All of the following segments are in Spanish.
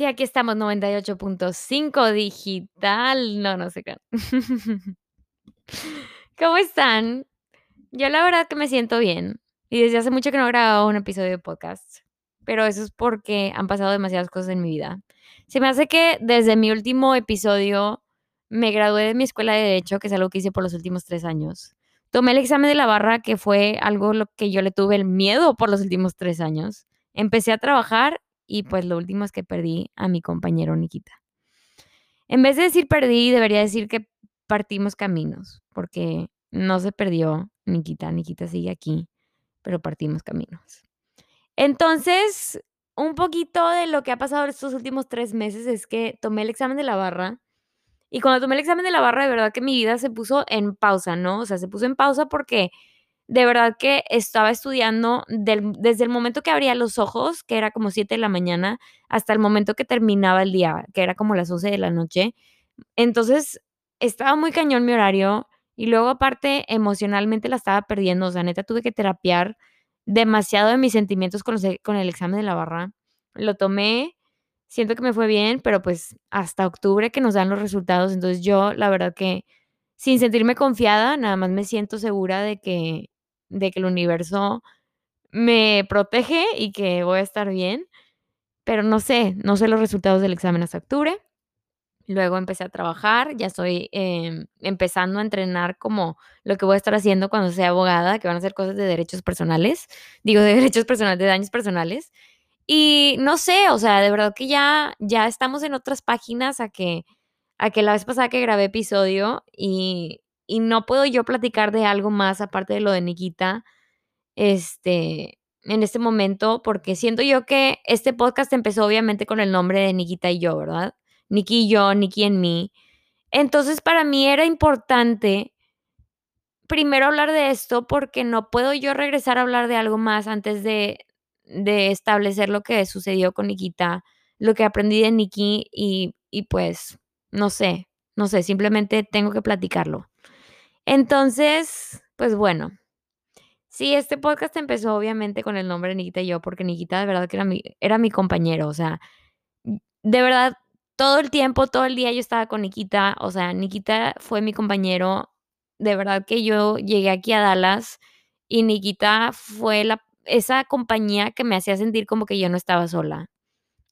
Sí, aquí estamos, 98.5 digital. No, no sé qué. ¿Cómo están? Yo la verdad que me siento bien. Y desde hace mucho que no grababa un episodio de podcast. Pero eso es porque han pasado demasiadas cosas en mi vida. Se me hace que desde mi último episodio me gradué de mi escuela de Derecho, que es algo que hice por los últimos tres años. Tomé el examen de la barra, que fue algo lo que yo le tuve el miedo por los últimos tres años. Empecé a trabajar y pues lo último es que perdí a mi compañero Nikita. En vez de decir perdí, debería decir que partimos caminos, porque no se perdió Nikita, Nikita sigue aquí, pero partimos caminos. Entonces, un poquito de lo que ha pasado estos últimos tres meses es que tomé el examen de la barra y cuando tomé el examen de la barra, de verdad que mi vida se puso en pausa, ¿no? O sea, se puso en pausa porque de verdad que estaba estudiando desde el momento que abría los ojos, que era como 7 de la mañana, hasta el momento que terminaba el día, que era como las 11 de la noche. Entonces, estaba muy cañón mi horario y luego aparte emocionalmente la estaba perdiendo, o sea, neta tuve que terapiar demasiado de mis sentimientos con, con el examen de la barra. Lo tomé, siento que me fue bien, pero pues hasta octubre que nos dan los resultados, entonces yo la verdad que sin sentirme confiada, nada más me siento segura de que de que el universo me protege y que voy a estar bien, pero no sé, no sé los resultados del examen hasta octubre. Luego empecé a trabajar, ya estoy em, empezando a entrenar como lo que voy a estar haciendo cuando sea abogada, que van a ser cosas de derechos personales, digo de derechos personales, de daños personales. Y no sé, o sea, de verdad que ya, ya estamos en otras páginas a que, a que la vez pasada que grabé episodio y, y no puedo yo platicar de algo más aparte de lo de Nikita, este, en este momento, porque siento yo que este podcast empezó obviamente con el nombre de Nikita y yo, ¿verdad? Niki y yo, Niki en mí. Entonces, para mí era importante primero hablar de esto porque no puedo yo regresar a hablar de algo más antes de, de establecer lo que sucedió con Nikita, lo que aprendí de Niki y, y pues, no sé, no sé, simplemente tengo que platicarlo. Entonces, pues bueno. Sí, este podcast empezó obviamente con el nombre de Nikita y yo, porque Nikita de verdad que era mi, era mi compañero, o sea, de verdad, todo el tiempo, todo el día yo estaba con Nikita, o sea, Nikita fue mi compañero, de verdad que yo llegué aquí a Dallas y Nikita fue la, esa compañía que me hacía sentir como que yo no estaba sola.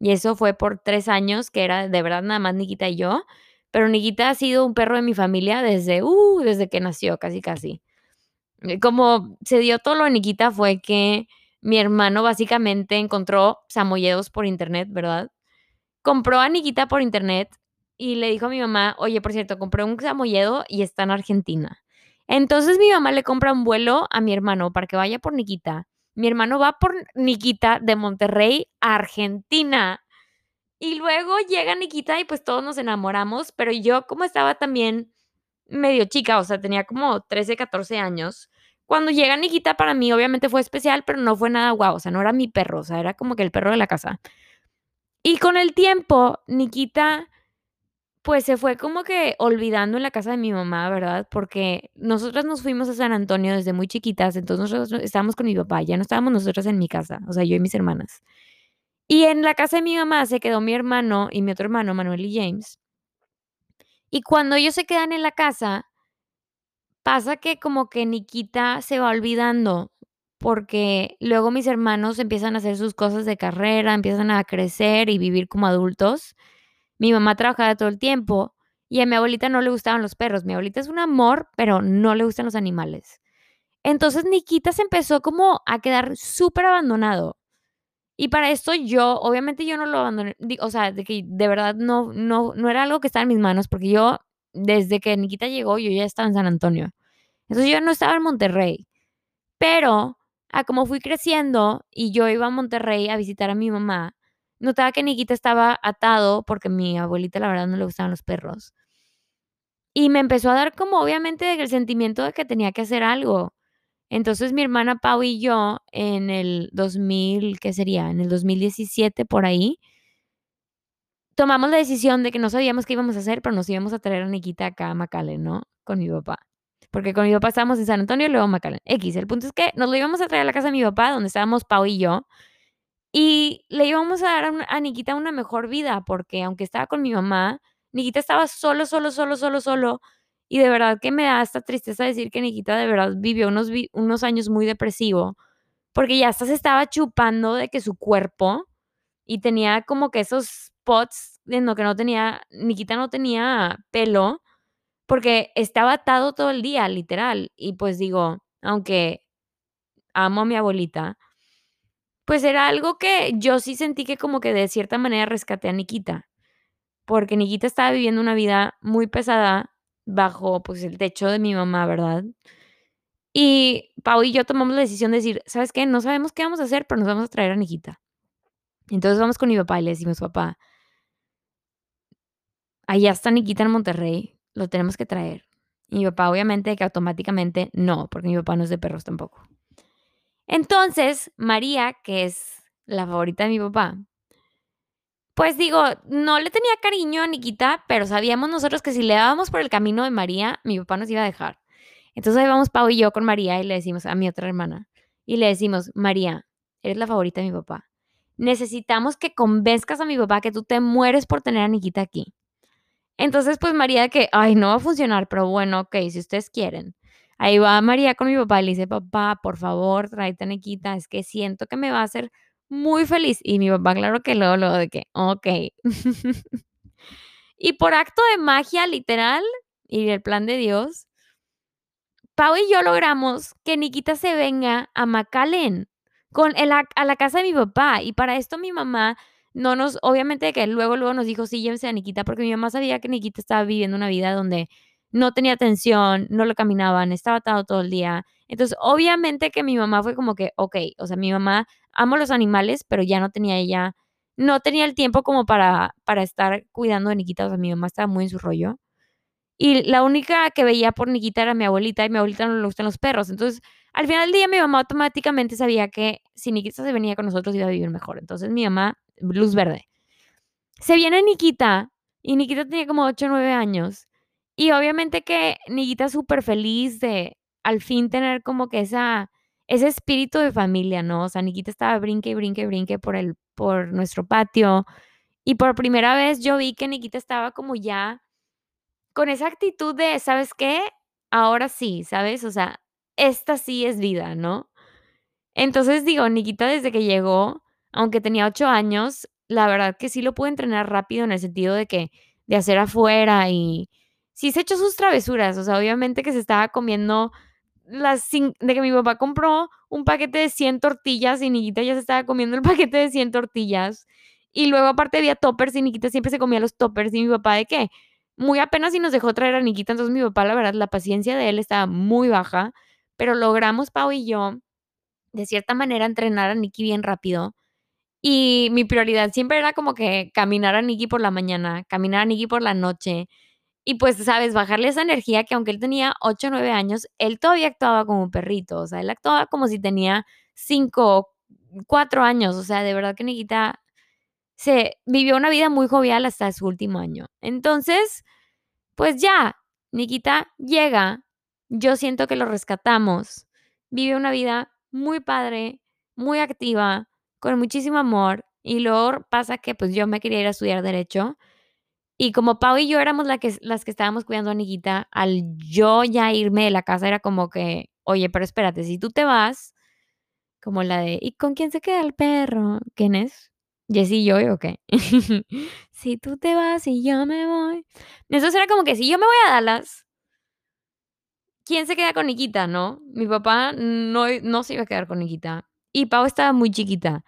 Y eso fue por tres años, que era de verdad nada más Nikita y yo. Pero Nikita ha sido un perro de mi familia desde, uh, desde que nació, casi, casi. Eh, como se dio todo lo de Nikita fue que mi hermano básicamente encontró samoyedos por internet, ¿verdad? Compró a Nikita por internet y le dijo a mi mamá, oye, por cierto, compré un samoyedo y está en Argentina. Entonces mi mamá le compra un vuelo a mi hermano para que vaya por Nikita. Mi hermano va por Nikita de Monterrey a Argentina. Y luego llega Nikita y pues todos nos enamoramos, pero yo como estaba también medio chica, o sea, tenía como 13, 14 años. Cuando llega Nikita para mí obviamente fue especial, pero no fue nada guau, o sea, no era mi perro, o sea, era como que el perro de la casa. Y con el tiempo, Nikita pues se fue como que olvidando en la casa de mi mamá, ¿verdad? Porque nosotras nos fuimos a San Antonio desde muy chiquitas, entonces nosotros estábamos con mi papá, ya no estábamos nosotras en mi casa, o sea, yo y mis hermanas. Y en la casa de mi mamá se quedó mi hermano y mi otro hermano, Manuel y James. Y cuando ellos se quedan en la casa, pasa que como que Nikita se va olvidando, porque luego mis hermanos empiezan a hacer sus cosas de carrera, empiezan a crecer y vivir como adultos. Mi mamá trabajaba todo el tiempo y a mi abuelita no le gustaban los perros. Mi abuelita es un amor, pero no le gustan los animales. Entonces Nikita se empezó como a quedar súper abandonado. Y para esto yo, obviamente yo no lo abandoné, o sea, de que de verdad no, no, no era algo que estaba en mis manos, porque yo, desde que Nikita llegó, yo ya estaba en San Antonio. Entonces yo no estaba en Monterrey. Pero, a como fui creciendo y yo iba a Monterrey a visitar a mi mamá, notaba que Nikita estaba atado porque mi abuelita la verdad no le gustaban los perros. Y me empezó a dar como obviamente el sentimiento de que tenía que hacer algo. Entonces mi hermana Pau y yo en el 2000, ¿qué sería? En el 2017 por ahí, tomamos la decisión de que no sabíamos qué íbamos a hacer, pero nos íbamos a traer a Nikita acá a McAllen, ¿no? Con mi papá. Porque con mi papá estábamos en San Antonio y luego McAllen. X, el punto es que nos lo íbamos a traer a la casa de mi papá, donde estábamos Pau y yo. Y le íbamos a dar a, a Nikita una mejor vida, porque aunque estaba con mi mamá, Nikita estaba solo, solo, solo, solo, solo. Y de verdad que me da esta tristeza decir que Nikita de verdad vivió unos, unos años muy depresivo, porque ya hasta se estaba chupando de que su cuerpo y tenía como que esos spots en lo que no tenía, Nikita no tenía pelo, porque estaba atado todo el día, literal. Y pues digo, aunque amo a mi abuelita, pues era algo que yo sí sentí que como que de cierta manera rescaté a Nikita, porque Nikita estaba viviendo una vida muy pesada bajo pues el techo de mi mamá, ¿verdad? Y Pau y yo tomamos la decisión de decir, ¿sabes qué? No sabemos qué vamos a hacer, pero nos vamos a traer a Nikita. Entonces vamos con mi papá y le decimos, papá, allá está Nikita en Monterrey, lo tenemos que traer. Y mi papá obviamente que automáticamente no, porque mi papá no es de perros tampoco. Entonces, María, que es la favorita de mi papá, pues digo, no le tenía cariño a Nikita, pero sabíamos nosotros que si le dábamos por el camino de María, mi papá nos iba a dejar. Entonces ahí vamos Pau y yo con María y le decimos a mi otra hermana, y le decimos, María, eres la favorita de mi papá. Necesitamos que convenzcas a mi papá que tú te mueres por tener a Nikita aquí. Entonces, pues María que, ay, no va a funcionar, pero bueno, ok, si ustedes quieren. Ahí va María con mi papá y le dice, papá, por favor, tráete a Nikita, es que siento que me va a hacer muy feliz. Y mi papá, claro que luego, luego de que, ok. y por acto de magia, literal, y el plan de Dios, Pau y yo logramos que Nikita se venga a McAllen con el, a la casa de mi papá. Y para esto mi mamá no nos, obviamente que luego, luego nos dijo, sí, llévense a Nikita, porque mi mamá sabía que Nikita estaba viviendo una vida donde no tenía atención, no lo caminaban, estaba atado todo el día. Entonces, obviamente que mi mamá fue como que, ok, o sea, mi mamá amo los animales, pero ya no tenía ella, no tenía el tiempo como para, para estar cuidando de Nikita, o sea, mi mamá estaba muy en su rollo. Y la única que veía por Nikita era mi abuelita y mi abuelita no le gustan los perros. Entonces, al final del día mi mamá automáticamente sabía que si Nikita se venía con nosotros iba a vivir mejor. Entonces, mi mamá, luz verde. Se viene Nikita y Nikita tenía como 8 o 9 años. Y obviamente que Nikita súper feliz de al fin tener como que esa, ese espíritu de familia, ¿no? O sea, Nikita estaba brinque y brinque y brinque por, el, por nuestro patio. Y por primera vez yo vi que Nikita estaba como ya con esa actitud de, ¿sabes qué? Ahora sí, ¿sabes? O sea, esta sí es vida, ¿no? Entonces digo, Nikita desde que llegó, aunque tenía ocho años, la verdad que sí lo pude entrenar rápido en el sentido de que de hacer afuera y sí se echó sus travesuras, o sea, obviamente que se estaba comiendo las de que mi papá compró un paquete de 100 tortillas y Nikita ya se estaba comiendo el paquete de 100 tortillas. Y luego aparte había toppers y Nikita siempre se comía los toppers y mi papá de qué? Muy apenas y nos dejó traer a Nikita, entonces mi papá la verdad la paciencia de él estaba muy baja, pero logramos Pau y yo de cierta manera entrenar a Nikki bien rápido. Y mi prioridad siempre era como que caminar a Nikki por la mañana, caminar a Nikki por la noche, y pues, sabes, bajarle esa energía que aunque él tenía 8 o 9 años, él todavía actuaba como un perrito, o sea, él actuaba como si tenía 5, 4 años, o sea, de verdad que Nikita se vivió una vida muy jovial hasta su último año. Entonces, pues ya, Nikita llega, yo siento que lo rescatamos, vive una vida muy padre, muy activa, con muchísimo amor, y luego pasa que pues yo me quería ir a estudiar derecho, y como Pau y yo éramos que, las que estábamos cuidando a Niquita, al yo ya irme de la casa era como que, oye, pero espérate, si tú te vas, como la de, ¿y con quién se queda el perro? ¿Quién es? Jessy y yo, ¿o qué? si tú te vas y yo me voy. Entonces era como que si yo me voy a Dallas, ¿quién se queda con Niquita, no? Mi papá no, no se iba a quedar con Niquita. Y Pau estaba muy chiquita.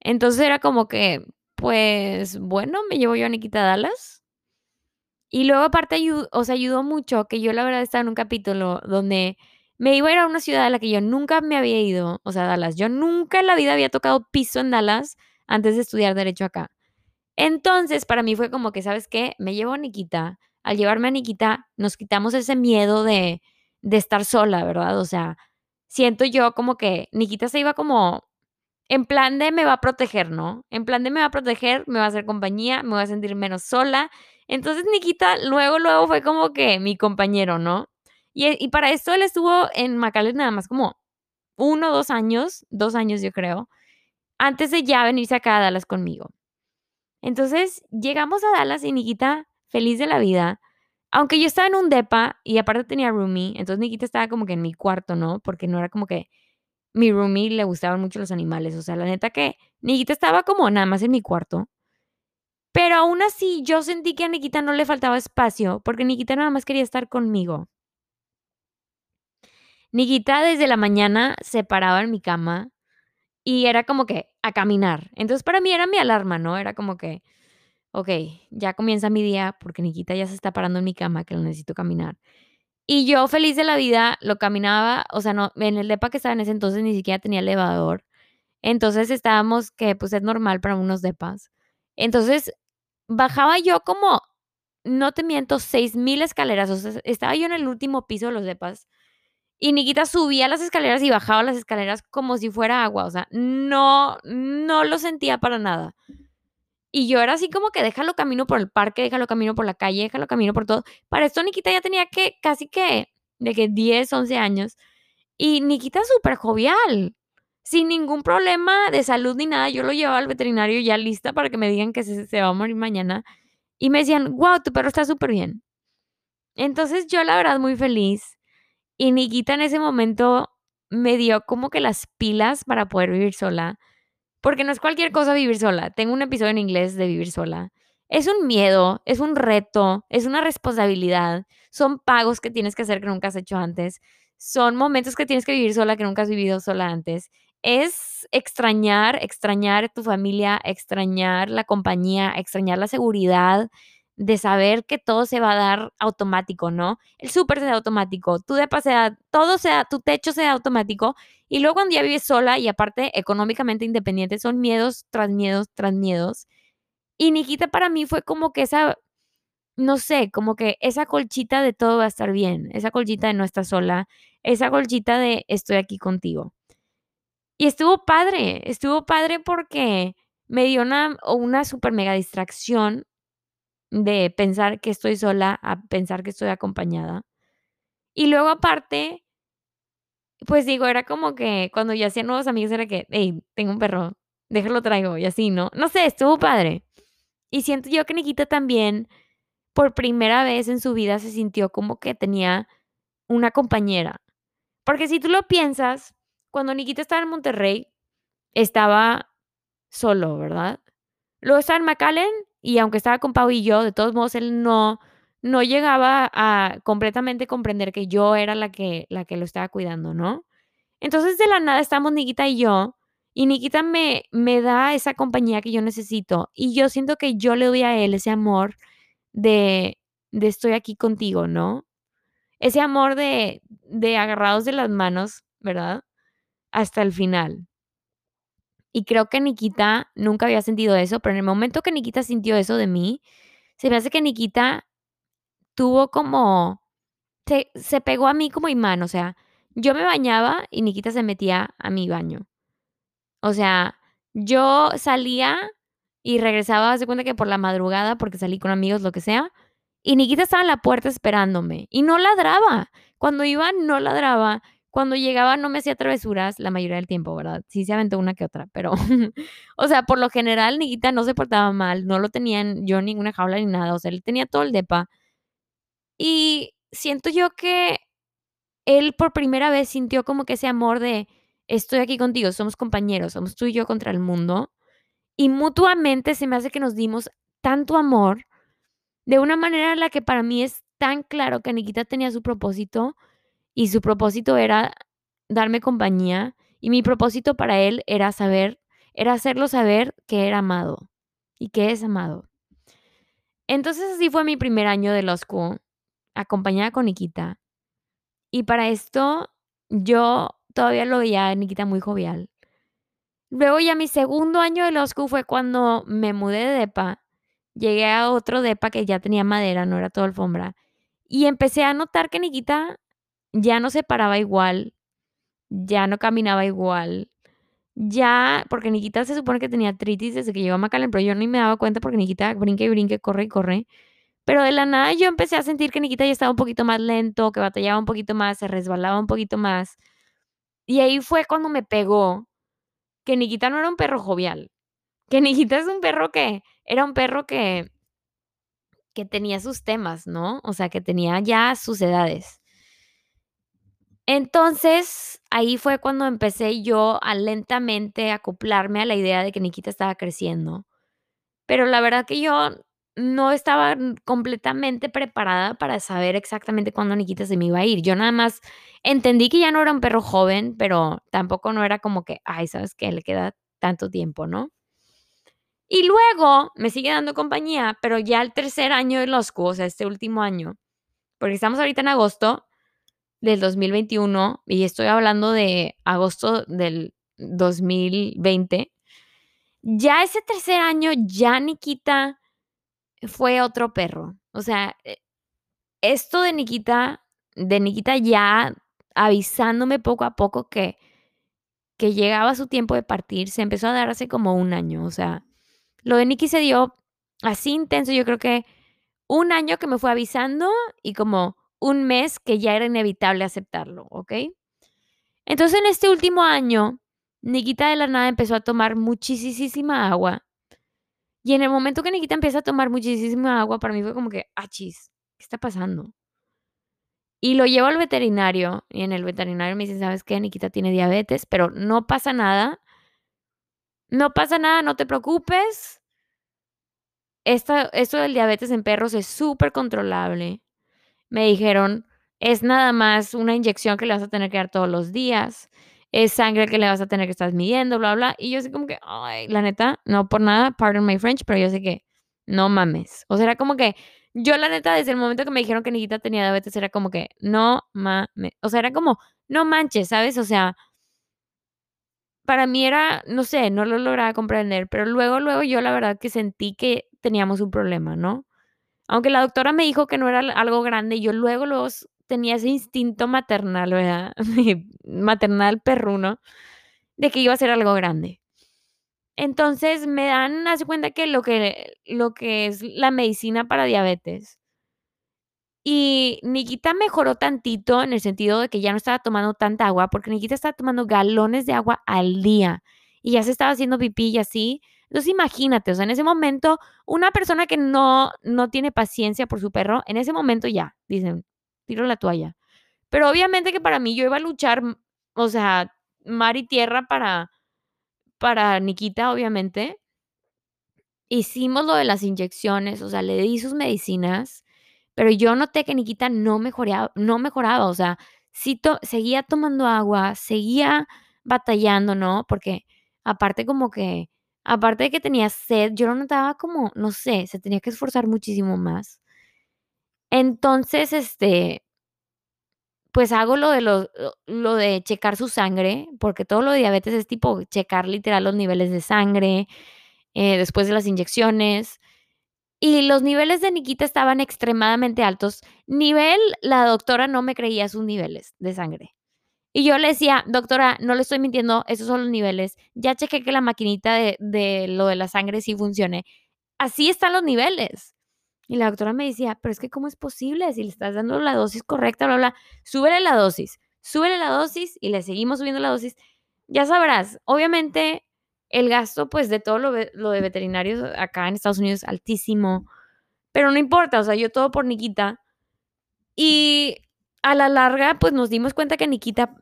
Entonces era como que, pues bueno, me llevo yo a Nikita Dallas. Y luego aparte ayudó, ayudó mucho que yo la verdad estaba en un capítulo donde me iba a ir a una ciudad a la que yo nunca me había ido, o sea, Dallas. Yo nunca en la vida había tocado piso en Dallas antes de estudiar derecho acá. Entonces, para mí fue como que, ¿sabes qué? Me llevo a Nikita. Al llevarme a Nikita, nos quitamos ese miedo de, de estar sola, ¿verdad? O sea, siento yo como que Nikita se iba como en plan de me va a proteger, ¿no? En plan de me va a proteger, me va a hacer compañía, me voy a sentir menos sola. Entonces Nikita luego, luego fue como que mi compañero, ¿no? Y, para esto él estuvo en McAllen nada más como uno, dos años, dos años yo creo. antes de ya venirse acá a Dallas conmigo. Entonces llegamos a Dallas y Nikita, feliz de la vida, aunque yo estaba en un depa y aparte tenía roomie, entonces Nikita estaba como que en mi cuarto, ¿no? Porque no era como que mi roomie le gustaban mucho los animales, o sea, la neta que Nikita estaba como nada más en mi cuarto. Pero aún así yo sentí que a Nikita no le faltaba espacio, porque Nikita nada más quería estar conmigo. Nikita desde la mañana se paraba en mi cama y era como que a caminar. Entonces para mí era mi alarma, ¿no? Era como que, ok, ya comienza mi día porque Nikita ya se está parando en mi cama, que lo necesito caminar. Y yo feliz de la vida lo caminaba, o sea, no, en el depa que estaba en ese entonces ni siquiera tenía elevador. Entonces estábamos, que pues es normal para unos depas. Entonces bajaba yo como, no te miento, seis mil escaleras. O sea, estaba yo en el último piso de los depas. Y Nikita subía las escaleras y bajaba las escaleras como si fuera agua. O sea, no, no lo sentía para nada. Y yo era así como que déjalo camino por el parque, déjalo camino por la calle, déjalo camino por todo. Para esto Nikita ya tenía que casi que, de que 10, 11 años. Y Nikita súper jovial, sin ningún problema de salud ni nada. Yo lo llevaba al veterinario ya lista para que me digan que se, se va a morir mañana. Y me decían, wow, tu perro está súper bien. Entonces yo la verdad muy feliz. Y Nikita en ese momento me dio como que las pilas para poder vivir sola porque no es cualquier cosa vivir sola. Tengo un episodio en inglés de vivir sola. Es un miedo, es un reto, es una responsabilidad. Son pagos que tienes que hacer que nunca has hecho antes. Son momentos que tienes que vivir sola que nunca has vivido sola antes. Es extrañar, extrañar tu familia, extrañar la compañía, extrañar la seguridad de saber que todo se va a dar automático, ¿no? El súper se da automático, tu depa se da, todo sea, tu techo se da automático y luego cuando ya vives sola y aparte económicamente independiente, son miedos tras miedos tras miedos. Y Nikita para mí fue como que esa, no sé, como que esa colchita de todo va a estar bien, esa colchita de no estar sola, esa colchita de estoy aquí contigo. Y estuvo padre, estuvo padre porque me dio una, una super mega distracción de pensar que estoy sola a pensar que estoy acompañada. Y luego aparte, pues digo, era como que cuando yo hacía nuevos amigos era que, hey, tengo un perro, déjalo traigo y así, ¿no? No sé, estuvo padre. Y siento yo que Nikita también, por primera vez en su vida, se sintió como que tenía una compañera. Porque si tú lo piensas, cuando Nikita estaba en Monterrey, estaba solo, ¿verdad? Luego estaba en McAllen y aunque estaba con Pau y yo, de todos modos, él no, no llegaba a completamente comprender que yo era la que, la que lo estaba cuidando, ¿no? Entonces de la nada estamos Nikita y yo, y Nikita me, me da esa compañía que yo necesito, y yo siento que yo le doy a él ese amor de, de estoy aquí contigo, ¿no? Ese amor de, de agarrados de las manos, ¿verdad? Hasta el final. Y creo que Nikita nunca había sentido eso, pero en el momento que Nikita sintió eso de mí, se me hace que Nikita tuvo como, se, se pegó a mí como imán, o sea, yo me bañaba y Nikita se metía a mi baño. O sea, yo salía y regresaba, hace cuenta que por la madrugada, porque salí con amigos, lo que sea, y Nikita estaba en la puerta esperándome y no ladraba. Cuando iba, no ladraba. Cuando llegaba no me hacía travesuras la mayoría del tiempo, ¿verdad? Sí se aventó una que otra, pero, o sea, por lo general Nikita no se portaba mal, no lo tenían yo ninguna jaula ni nada, o sea, él tenía todo el depa. Y siento yo que él por primera vez sintió como que ese amor de estoy aquí contigo, somos compañeros, somos tú y yo contra el mundo. Y mutuamente se me hace que nos dimos tanto amor de una manera en la que para mí es tan claro que Nikita tenía su propósito y su propósito era darme compañía y mi propósito para él era saber, era hacerlo saber que era amado y que es amado. Entonces así fue mi primer año de los acompañada con Nikita. Y para esto yo todavía lo veía a Nikita muy jovial. Luego ya mi segundo año de los fue cuando me mudé de depa. Llegué a otro depa que ya tenía madera, no era todo alfombra. Y empecé a notar que Nikita ya no se paraba igual, ya no caminaba igual, ya, porque Nikita se supone que tenía artritis desde que llegó a McAllen, pero yo ni me daba cuenta porque Nikita brinca y brinca, corre y corre. Pero de la nada yo empecé a sentir que Nikita ya estaba un poquito más lento, que batallaba un poquito más, se resbalaba un poquito más. Y ahí fue cuando me pegó que Nikita no era un perro jovial, que Nikita es un perro que era un perro que que tenía sus temas, ¿no? O sea, que tenía ya sus edades. Entonces, ahí fue cuando empecé yo a lentamente acoplarme a la idea de que Nikita estaba creciendo. Pero la verdad que yo no estaba completamente preparada para saber exactamente cuándo Nikita se me iba a ir. Yo nada más entendí que ya no era un perro joven, pero tampoco no era como que, ay, ¿sabes qué? Le queda tanto tiempo, ¿no? Y luego me sigue dando compañía, pero ya el tercer año de Losco, o sea, este último año, porque estamos ahorita en agosto del 2021 y estoy hablando de agosto del 2020. Ya ese tercer año, ya Nikita fue otro perro. O sea, eh, esto de Nikita, de Nikita ya avisándome poco a poco que, que llegaba su tiempo de partir, se empezó a dar hace como un año. O sea, lo de Nikki se dio así intenso, yo creo que un año que me fue avisando y como un mes que ya era inevitable aceptarlo, ¿ok? Entonces en este último año, Nikita de la nada empezó a tomar muchísima agua. Y en el momento que Nikita empieza a tomar muchísima agua, para mí fue como que, ah, chis, ¿qué está pasando? Y lo llevo al veterinario y en el veterinario me dicen, ¿sabes qué? Nikita tiene diabetes, pero no pasa nada. No pasa nada, no te preocupes. Esto, esto del diabetes en perros es súper controlable. Me dijeron, es nada más una inyección que le vas a tener que dar todos los días. Es sangre que le vas a tener que estar midiendo, bla, bla. Y yo sé como que, la neta, no por nada, pardon my French, pero yo sé que no mames. O sea, era como que yo la neta, desde el momento que me dijeron que Nikita tenía diabetes, era como que, no mames. O sea, era como, no manches, ¿sabes? O sea, para mí era, no sé, no lo lograba comprender, pero luego, luego yo la verdad que sentí que teníamos un problema, ¿no? Aunque la doctora me dijo que no era algo grande, yo luego, luego tenía ese instinto maternal, ¿verdad? maternal perruno, de que iba a ser algo grande. Entonces me dan, hace cuenta que lo que, lo que es la medicina para diabetes y Nikita mejoró tantito en el sentido de que ya no estaba tomando tanta agua, porque Nikita estaba tomando galones de agua al día y ya se estaba haciendo pipí y así. Entonces imagínate, o sea, en ese momento, una persona que no, no tiene paciencia por su perro, en ese momento ya, dicen, tiro la toalla. Pero obviamente que para mí yo iba a luchar, o sea, mar y tierra para, para Nikita, obviamente. Hicimos lo de las inyecciones, o sea, le di sus medicinas pero yo noté que Nikita no mejoraba, no mejoraba, o sea, sí seguía tomando agua, seguía batallando, ¿no? Porque aparte como que, aparte de que tenía sed, yo lo notaba como, no sé, se tenía que esforzar muchísimo más. Entonces, este, pues hago lo de, lo, de checar su sangre, porque todo lo de diabetes es tipo checar literal los niveles de sangre eh, después de las inyecciones. Y los niveles de Nikita estaban extremadamente altos. Nivel, la doctora no me creía sus niveles de sangre. Y yo le decía, doctora, no le estoy mintiendo, esos son los niveles. Ya chequé que la maquinita de, de lo de la sangre sí funcione. Así están los niveles. Y la doctora me decía, pero es que ¿cómo es posible? Si le estás dando la dosis correcta, bla, bla, súbele la dosis, súbele la dosis y le seguimos subiendo la dosis. Ya sabrás, obviamente el gasto, pues, de todo lo, de veterinarios acá en Estados Unidos es altísimo. Pero no importa, o sea, yo todo por Nikita. Y a la larga, pues nos dimos cuenta que Nikita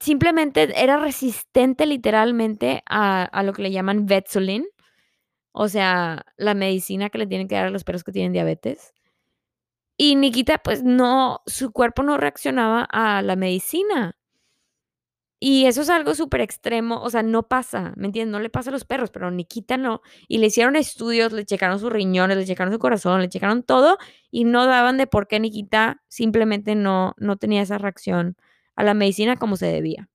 simplemente era resistente literalmente a, a lo que le llaman Vetsulin. O sea, la medicina que le tienen que dar a los perros que tienen diabetes. Y Nikita, pues no, su cuerpo no reaccionaba a la medicina. Y eso es algo súper extremo, o sea, no pasa, ¿me entiendes? No le pasa a los perros, pero Nikita no. Y le hicieron estudios, le checaron sus riñones, le checaron su corazón, le checaron todo y no daban de por qué Nikita simplemente no, no tenía esa reacción a la medicina como se debía.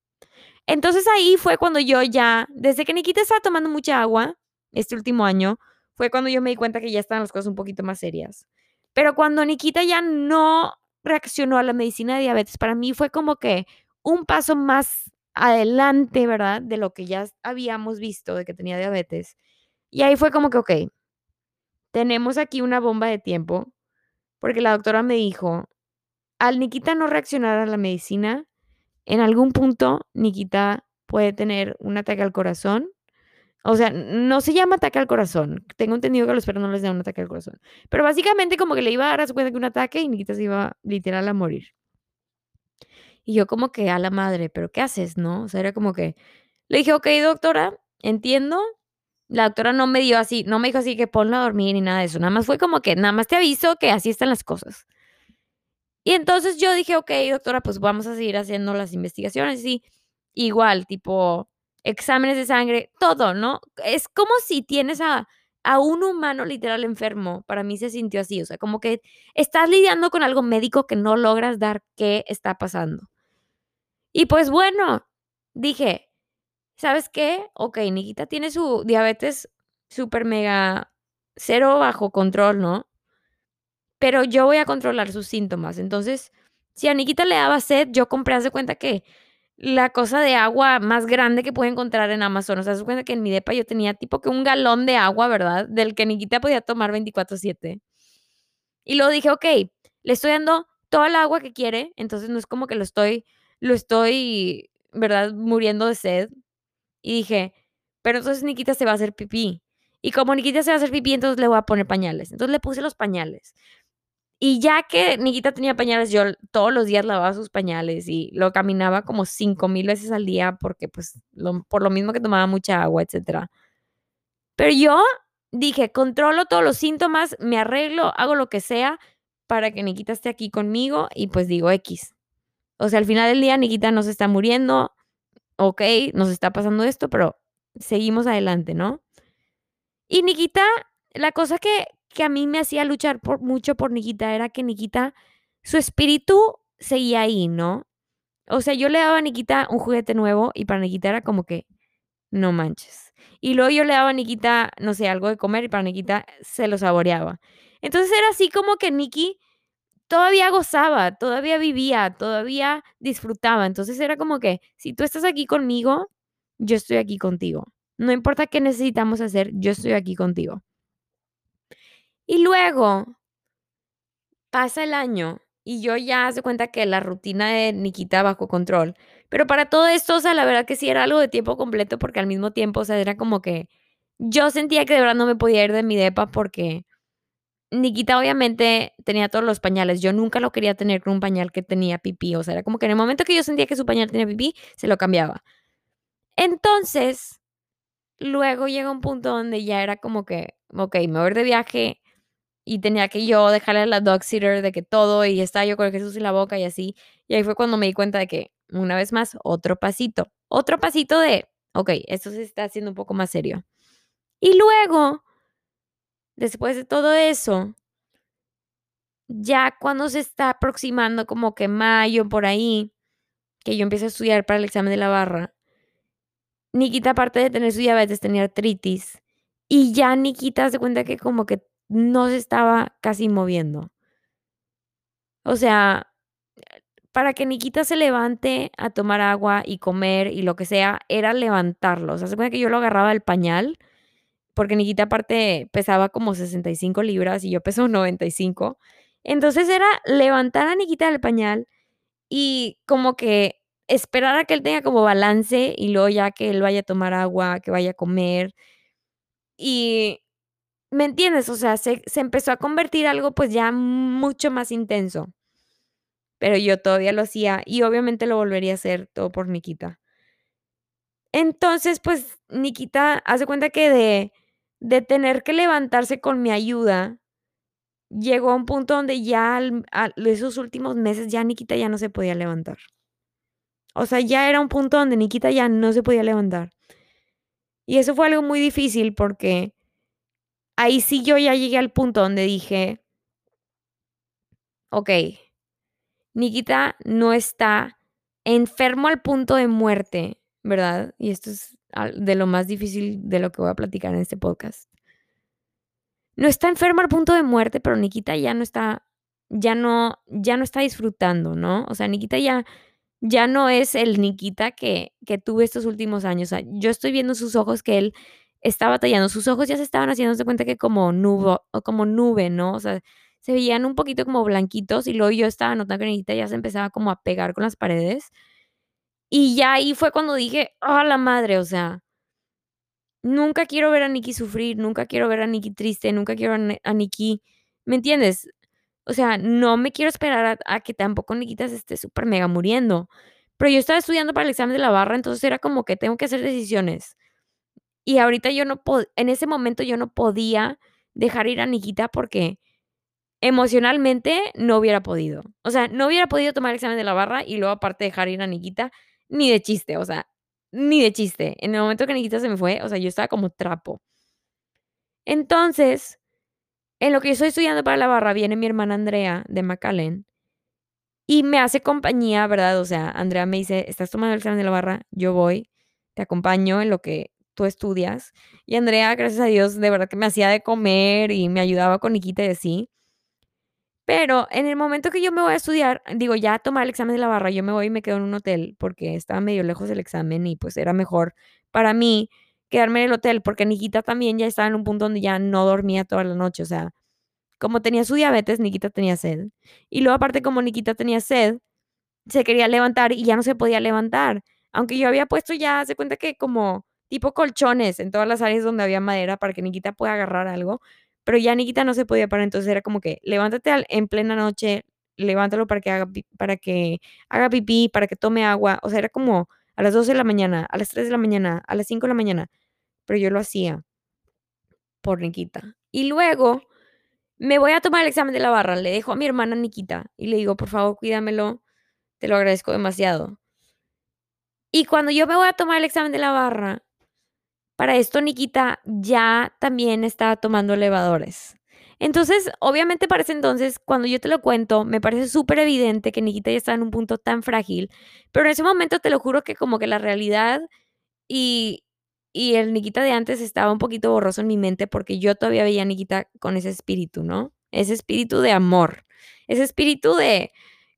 Entonces ahí fue cuando yo ya, desde que Nikita estaba tomando mucha agua, este último año, fue cuando yo me di cuenta que ya estaban las cosas un poquito más serias. Pero cuando Nikita ya no reaccionó a la medicina de diabetes, para mí fue como que un paso más adelante, ¿verdad? De lo que ya habíamos visto de que tenía diabetes. Y ahí fue como que, ok, tenemos aquí una bomba de tiempo, porque la doctora me dijo, al Nikita no reaccionar a la medicina, en algún punto Nikita puede tener un ataque al corazón. O sea, no se llama ataque al corazón. Tengo entendido que a los perros no les da un ataque al corazón. Pero básicamente como que le iba a dar a su cuenta que un ataque y Nikita se iba literal a morir. Y yo como que a la madre, pero ¿qué haces, no? O sea, era como que le dije, ok, doctora, entiendo. La doctora no me dio así, no me dijo así que ponlo a dormir ni nada de eso. Nada más fue como que, nada más te aviso que así están las cosas. Y entonces yo dije, ok, doctora, pues vamos a seguir haciendo las investigaciones. Y igual, tipo, exámenes de sangre, todo, ¿no? Es como si tienes a, a un humano literal enfermo. Para mí se sintió así, o sea, como que estás lidiando con algo médico que no logras dar qué está pasando. Y pues bueno, dije, ¿sabes qué? Ok, Nikita tiene su diabetes súper mega cero bajo control, ¿no? Pero yo voy a controlar sus síntomas. Entonces, si a Nikita le daba sed, yo compré, hace cuenta que la cosa de agua más grande que puede encontrar en Amazon. O sea, se cuenta que en mi depa yo tenía tipo que un galón de agua, ¿verdad? Del que Nikita podía tomar 24/7. Y luego dije, ok, le estoy dando toda el agua que quiere, entonces no es como que lo estoy, lo estoy, ¿verdad? Muriendo de sed. Y dije, pero entonces Nikita se va a hacer pipí. Y como Nikita se va a hacer pipí, entonces le voy a poner pañales. Entonces le puse los pañales. Y ya que Nikita tenía pañales, yo todos los días lavaba sus pañales y lo caminaba como cinco mil veces al día porque pues por lo mismo que tomaba mucha agua, etc. Pero yo dije, controlo todos los síntomas, me arreglo, hago lo que sea para que Nikita esté aquí conmigo y pues digo X. O sea, al final del día Nikita no se está muriendo, ok, nos está pasando esto, pero seguimos adelante, ¿no? Y Nikita, la cosa que, que a mí me hacía luchar por, mucho por Nikita era que Nikita, su espíritu seguía ahí, ¿no? O sea, yo le daba a Nikita un juguete nuevo y para Nikita era como que, no manches. Y luego yo le daba a Nikita, no sé, algo de comer y para Nikita se lo saboreaba. Entonces era así como que Nikki todavía gozaba, todavía vivía, todavía disfrutaba. Entonces era como que, si tú estás aquí conmigo, yo estoy aquí contigo. No importa qué necesitamos hacer, yo estoy aquí contigo. Y luego pasa el año y yo ya hace cuenta que la rutina de Nikita bajo control. Pero para todo esto, o sea, la verdad que sí era algo de tiempo completo porque al mismo tiempo, o sea, era como que yo sentía que de verdad no me podía ir de mi depa porque Nikita obviamente tenía todos los pañales. Yo nunca lo quería tener con un pañal que tenía pipí. O sea, era como que en el momento que yo sentía que su pañal tenía pipí, se lo cambiaba. Entonces, luego llega un punto donde ya era como que, ok, me voy de viaje y tenía que yo dejarle a la dog sitter de que todo y estaba yo con el Jesús en la boca y así. Y ahí fue cuando me di cuenta de que, una vez más, otro pasito. Otro pasito de, ok, esto se está haciendo un poco más serio. Y luego, después de todo eso, ya cuando se está aproximando como que mayo por ahí, que yo empiezo a estudiar para el examen de la barra, Nikita, aparte de tener su diabetes, tenía artritis. Y ya Nikita se cuenta que como que no se estaba casi moviendo. O sea, para que Nikita se levante a tomar agua y comer y lo que sea, era levantarlo. O sea, se cuenta que yo lo agarraba del pañal, porque Nikita aparte pesaba como 65 libras y yo peso 95. Entonces era levantar a Nikita del pañal y como que esperar a que él tenga como balance y luego ya que él vaya a tomar agua, que vaya a comer. Y ¿Me entiendes? O sea, se, empezó a convertir algo pues ya mucho más intenso. Pero yo todavía lo hacía y obviamente lo volvería a hacer todo por Nikita. Entonces, pues Nikita hace cuenta que de, de tener que levantarse con mi ayuda, llegó a un punto donde ya esos últimos meses ya Nikita ya no se podía levantar. O sea, ya era un punto donde Nikita ya no se podía levantar. Y eso fue algo muy difícil porque ahí sí yo ya llegué al punto donde dije, ok, Nikita no está enfermo al punto de muerte, ¿verdad? Y esto es de lo más difícil de lo que voy a platicar en este podcast. No está enfermo al punto de muerte, pero Nikita ya no está, ya no, ya no está disfrutando, ¿no? O sea, Nikita ya, ya no es el Nikita que, que tuve estos últimos años. O sea, yo estoy viendo sus ojos que él estaba batallando. Sus ojos ya se estaban haciendo de cuenta que como nube, o como nube, ¿no? O sea, se veían un poquito como blanquitos y luego yo estaba notando que Nikita ya se empezaba como a pegar con las paredes. Y ya ahí fue cuando dije: "A la madre", o sea nunca quiero ver a Nikki sufrir, nunca quiero ver a Nikki triste, nunca quiero a Nikki, ¿me entiendes? O sea, no me quiero esperar a a que tampoco Nikita se esté súper mega muriendo. Pero yo estaba estudiando para el examen de la barra, entonces era como que tengo que hacer decisiones. Y ahorita yo no po en ese momento yo no podía dejar ir a Nikita porque emocionalmente no hubiera podido. O sea, no hubiera podido tomar el examen de la barra y luego aparte dejar ir a Nikita, ni de chiste, o sea, ni de chiste. En el momento que Nikita se me fue, o sea, yo estaba como trapo. Entonces, en lo que estoy estudiando para la barra, viene mi hermana Andrea de McAllen y me hace compañía, ¿verdad? O sea, Andrea me dice: "¿Estás tomando el examen de la barra? Yo voy, te acompaño en lo que tú estudias". Y Andrea, gracias a Dios, de verdad que me hacía de comer y me ayudaba con Nikita y así. Pero en el momento que yo me voy a estudiar, digo, ya tomar el examen de la barra, yo me voy y me quedo en un hotel porque estaba medio lejos del examen y, pues, era mejor para mí quedarme en el hotel, porque Nikita también ya estaba en un punto donde ya no dormía toda la noche, o sea, como tenía su diabetes, Nikita tenía sed. Y luego, aparte, como Nikita tenía sed, se quería levantar y ya no se podía levantar. Aunque yo había puesto ya, de cuenta que como tipo colchones en todas las áreas donde había madera para que Nikita pueda agarrar algo, pero ya Nikita no se podía parar, entonces era como que levántate al en plena noche, levántalo para que haga para que haga pipí, para que tome agua, o sea, era como a las 2 de la mañana, a las 3 de la mañana, a las 5 de la mañana, pero yo lo hacía por Nikita. Y luego me voy a tomar el examen de la barra, le dejo a mi hermana Nikita y le digo: "Por favor, cuídamelo, te lo agradezco demasiado". Y cuando yo me voy a tomar el examen de la barra, para esto Nikita ya también estaba tomando elevadores. Entonces, obviamente, para ese entonces, cuando yo te lo cuento, me parece súper evidente que Nikita ya estaba en un punto tan frágil, pero en ese momento te lo juro que como que la realidad y y el Nikita de antes estaba un poquito borroso en mi mente, porque yo todavía veía a Nikita con ese espíritu, ¿no? Ese espíritu de amor, ese espíritu de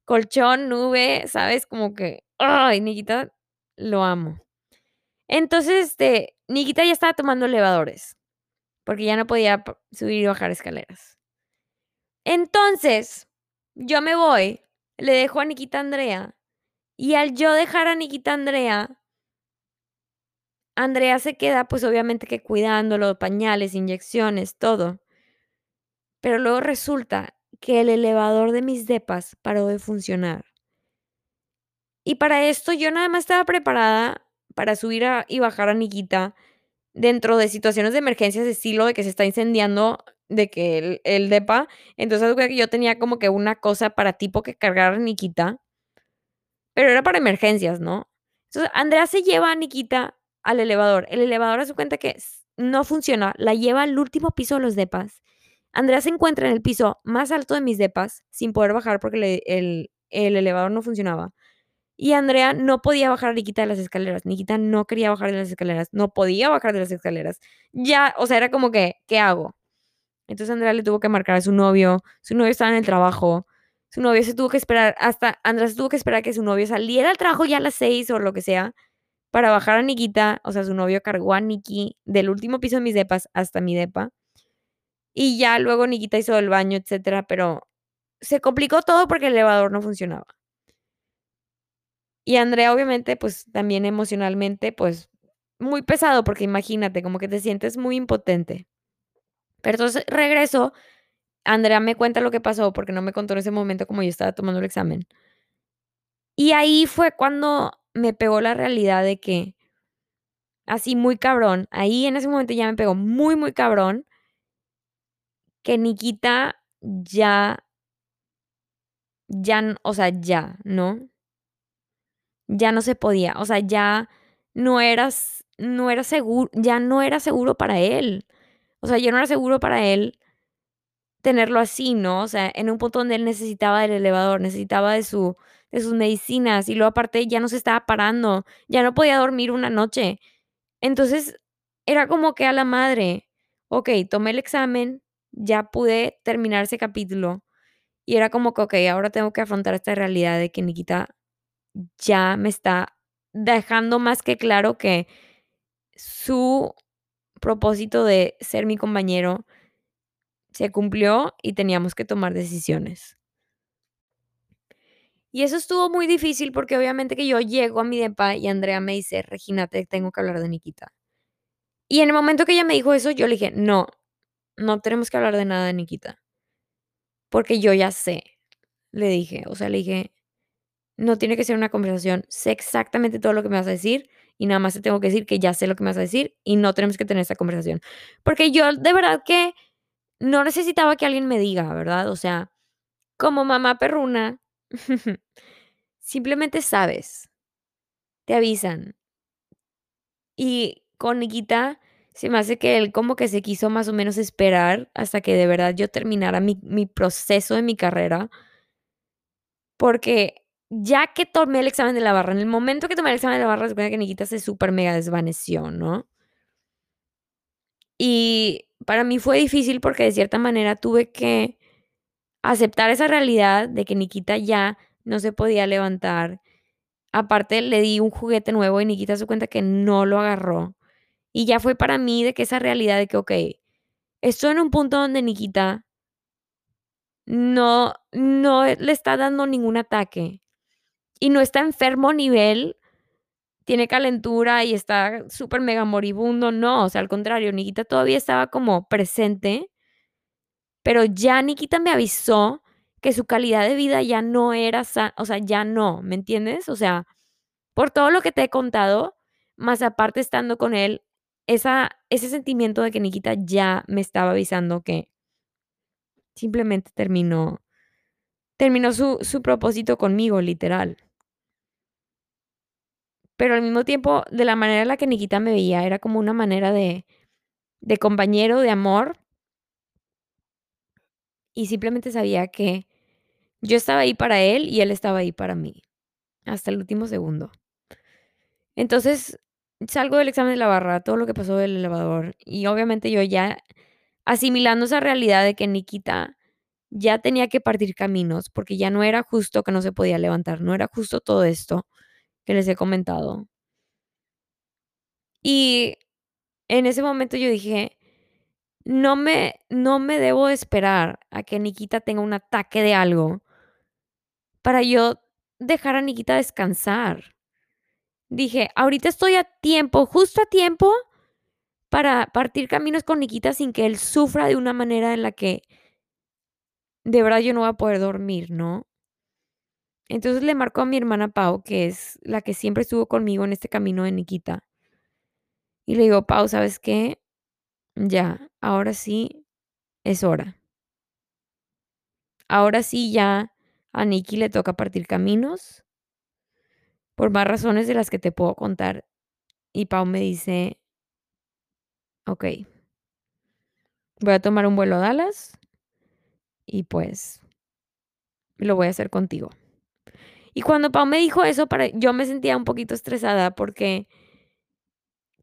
colchón, nube, ¿sabes? Como que, ay, Nikita, lo amo. Entonces, este, Nikita ya estaba tomando elevadores, porque ya no podía subir y bajar escaleras. Entonces, yo me voy, le dejo a Nikita Andrea, y al yo dejar a Nikita Andrea Andrea se queda, pues, obviamente que cuidándolo, pañales, inyecciones, todo. Pero luego resulta que el elevador de mis depas paró de funcionar. Y para esto yo nada más estaba preparada para subir a y bajar a Nikita dentro de situaciones de emergencias, de estilo de que se está incendiando, de que el el depa. Entonces, yo tenía como que una cosa para tipo que cargar a Nikita pero era para emergencias, ¿no? Entonces, Andrea se lleva a Nikita al elevador. El elevador, haz de cuenta que no funciona, la lleva al último piso de los depas. Andrea se encuentra en el piso más alto de mis depas, sin poder bajar porque el el elevador no funcionaba. Y Andrea no podía bajar a Nikita de las escaleras. Nikita no quería bajar de las escaleras, no podía bajar de las escaleras. Ya, o sea, era como que, ¿qué hago? Entonces, Andrea le tuvo que marcar a su novio, su novio estaba en el trabajo, su novio se tuvo que esperar hasta Andrea se tuvo que esperar que su novio saliera al trabajo ya a las 6 o lo que sea, para bajar a Nikita, o sea, su novio cargó a Nikki del último piso de mis depas hasta mi depa. Y ya luego Nikita hizo el baño, etcétera, pero se complicó todo porque el elevador no funcionaba. Y Andrea, obviamente, pues, también emocionalmente, pues, muy pesado, porque imagínate, como que te sientes muy impotente. Pero entonces regreso, Andrea me cuenta lo que pasó, porque no me contó en ese momento como yo estaba tomando el examen. Y ahí fue cuando me pegó la realidad de que así muy cabrón, ahí en ese momento ya me pegó muy, muy cabrón que Nikita ya ya o sea, ya, ¿no? Ya no se podía, o sea, ya no eras no era segur ya no era seguro para él. O sea, ya no era seguro para él tenerlo así, ¿no? O sea, en un punto donde él necesitaba del elevador, necesitaba de su de sus medicinas, y luego aparte ya no se estaba parando, ya no podía dormir una noche. Entonces, era como que a la madre, okey, tomé el examen, ya pude terminar ese capítulo, y era como que, okey, ahora tengo que afrontar esta realidad de que Nikita ya me está dejando más que claro que su propósito de ser mi compañero se cumplió y teníamos que tomar decisiones. Y eso estuvo muy difícil porque obviamente que yo llego a mi depa y Andrea me dice, Regina, te tengo que hablar de Nikita. Y en el momento que ella me dijo eso, yo le dije, no, no tenemos que hablar de nada de Nikita. Porque yo ya sé, le dije, o sea, le dije, no tiene que ser una conversación, sé exactamente todo lo que me vas a decir y nada más te tengo que decir que ya sé lo que me vas a decir y no tenemos que tener esta conversación. Porque yo de verdad que no necesitaba que alguien me diga, ¿verdad? O sea, como mamá perruna, simplemente sabes, te avisan. Y con Nikita se me hace que él como que se quiso más o menos esperar hasta que de verdad yo terminara mi, mi proceso de mi carrera. Porque ya que tomé el examen de la barra, en el momento que tomé el examen de la barra, se cuenta que Nikita se súper mega desvaneció, ¿no? Y para mí fue difícil porque de cierta manera tuve que aceptar esa realidad de que Nikita ya no se podía levantar. Aparte le di un juguete nuevo y Nikita se cuenta que no lo agarró. Y ya fue para mí de que esa realidad de que, ok, estoy en un punto donde Nikita no, no le está dando ningún ataque y no está enfermo nivel, tiene calentura y está súper mega moribundo, no, o sea, al contrario, Nikita todavía estaba como presente, pero ya Nikita me avisó que su calidad de vida ya no era, o sea, ya no, ¿me entiendes? O sea, por todo lo que te he contado, más aparte estando con él, esa, ese sentimiento de que Nikita ya me estaba avisando que simplemente terminó, terminó su, su propósito conmigo, literal. Pero al mismo tiempo, de la manera en la que Nikita me veía, era como una manera de, de compañero, de amor. Y simplemente sabía que yo estaba ahí para él y él estaba ahí para mí. Hasta el último segundo. Entonces, salgo del examen de la barra, todo lo que pasó del elevador. Y obviamente yo ya asimilando esa realidad de que Nikita ya tenía que partir caminos, porque ya no era justo que no se podía levantar, no era justo todo esto que les he comentado. Y en ese momento yo dije, no me, no me debo esperar a que Nikita tenga un ataque de algo para yo dejar a Nikita descansar. Dije, ahorita estoy a tiempo, justo a tiempo, para partir caminos con Nikita sin que él sufra de una manera en la que de verdad yo no voy a poder dormir, ¿no? Entonces le marcó a mi hermana Pau, que es la que siempre estuvo conmigo en este camino de Nikita. Y le digo, Pau, ¿sabes qué? Ya, ahora sí es hora. Ahora sí ya a Nikki le toca partir caminos por más razones de las que te puedo contar. Y Pau me dice, ok, voy a tomar un vuelo a Dallas y pues lo voy a hacer contigo. Y cuando Pau me dijo eso, para, yo me sentía un poquito estresada porque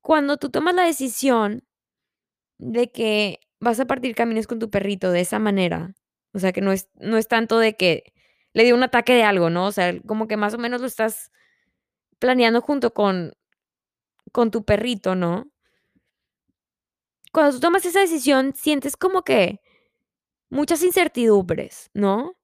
cuando tú tomas la decisión de que vas a partir caminos con tu perrito de esa manera, o sea, que no es, no es tanto de que le dio un ataque de algo, ¿no? O sea, como que más o menos lo estás planeando junto con, con tu perrito, ¿no? Cuando tú tomas esa decisión, sientes como que muchas incertidumbres, ¿no?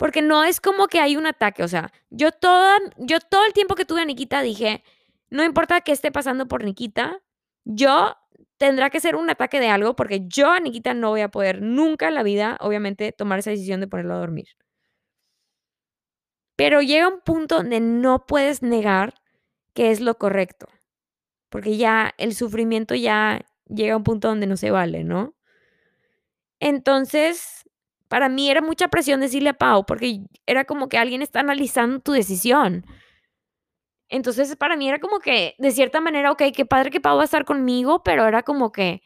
Porque no es como que hay un ataque, o sea, yo, toda, yo todo el tiempo que tuve a Nikita dije, no importa qué esté pasando por Nikita, yo tendrá que ser un ataque de algo porque yo a Nikita no voy a poder nunca en la vida, obviamente, tomar esa decisión de ponerlo a dormir. Pero llega un punto donde no puedes negar que es lo correcto, porque ya el sufrimiento ya llega a un punto donde no se vale, ¿no? Entonces, para mí era mucha presión decirle a Pau, porque era como que alguien está analizando tu decisión. Entonces, para mí era como que, de cierta manera, ok, qué padre que Pau va a estar conmigo, pero era como que,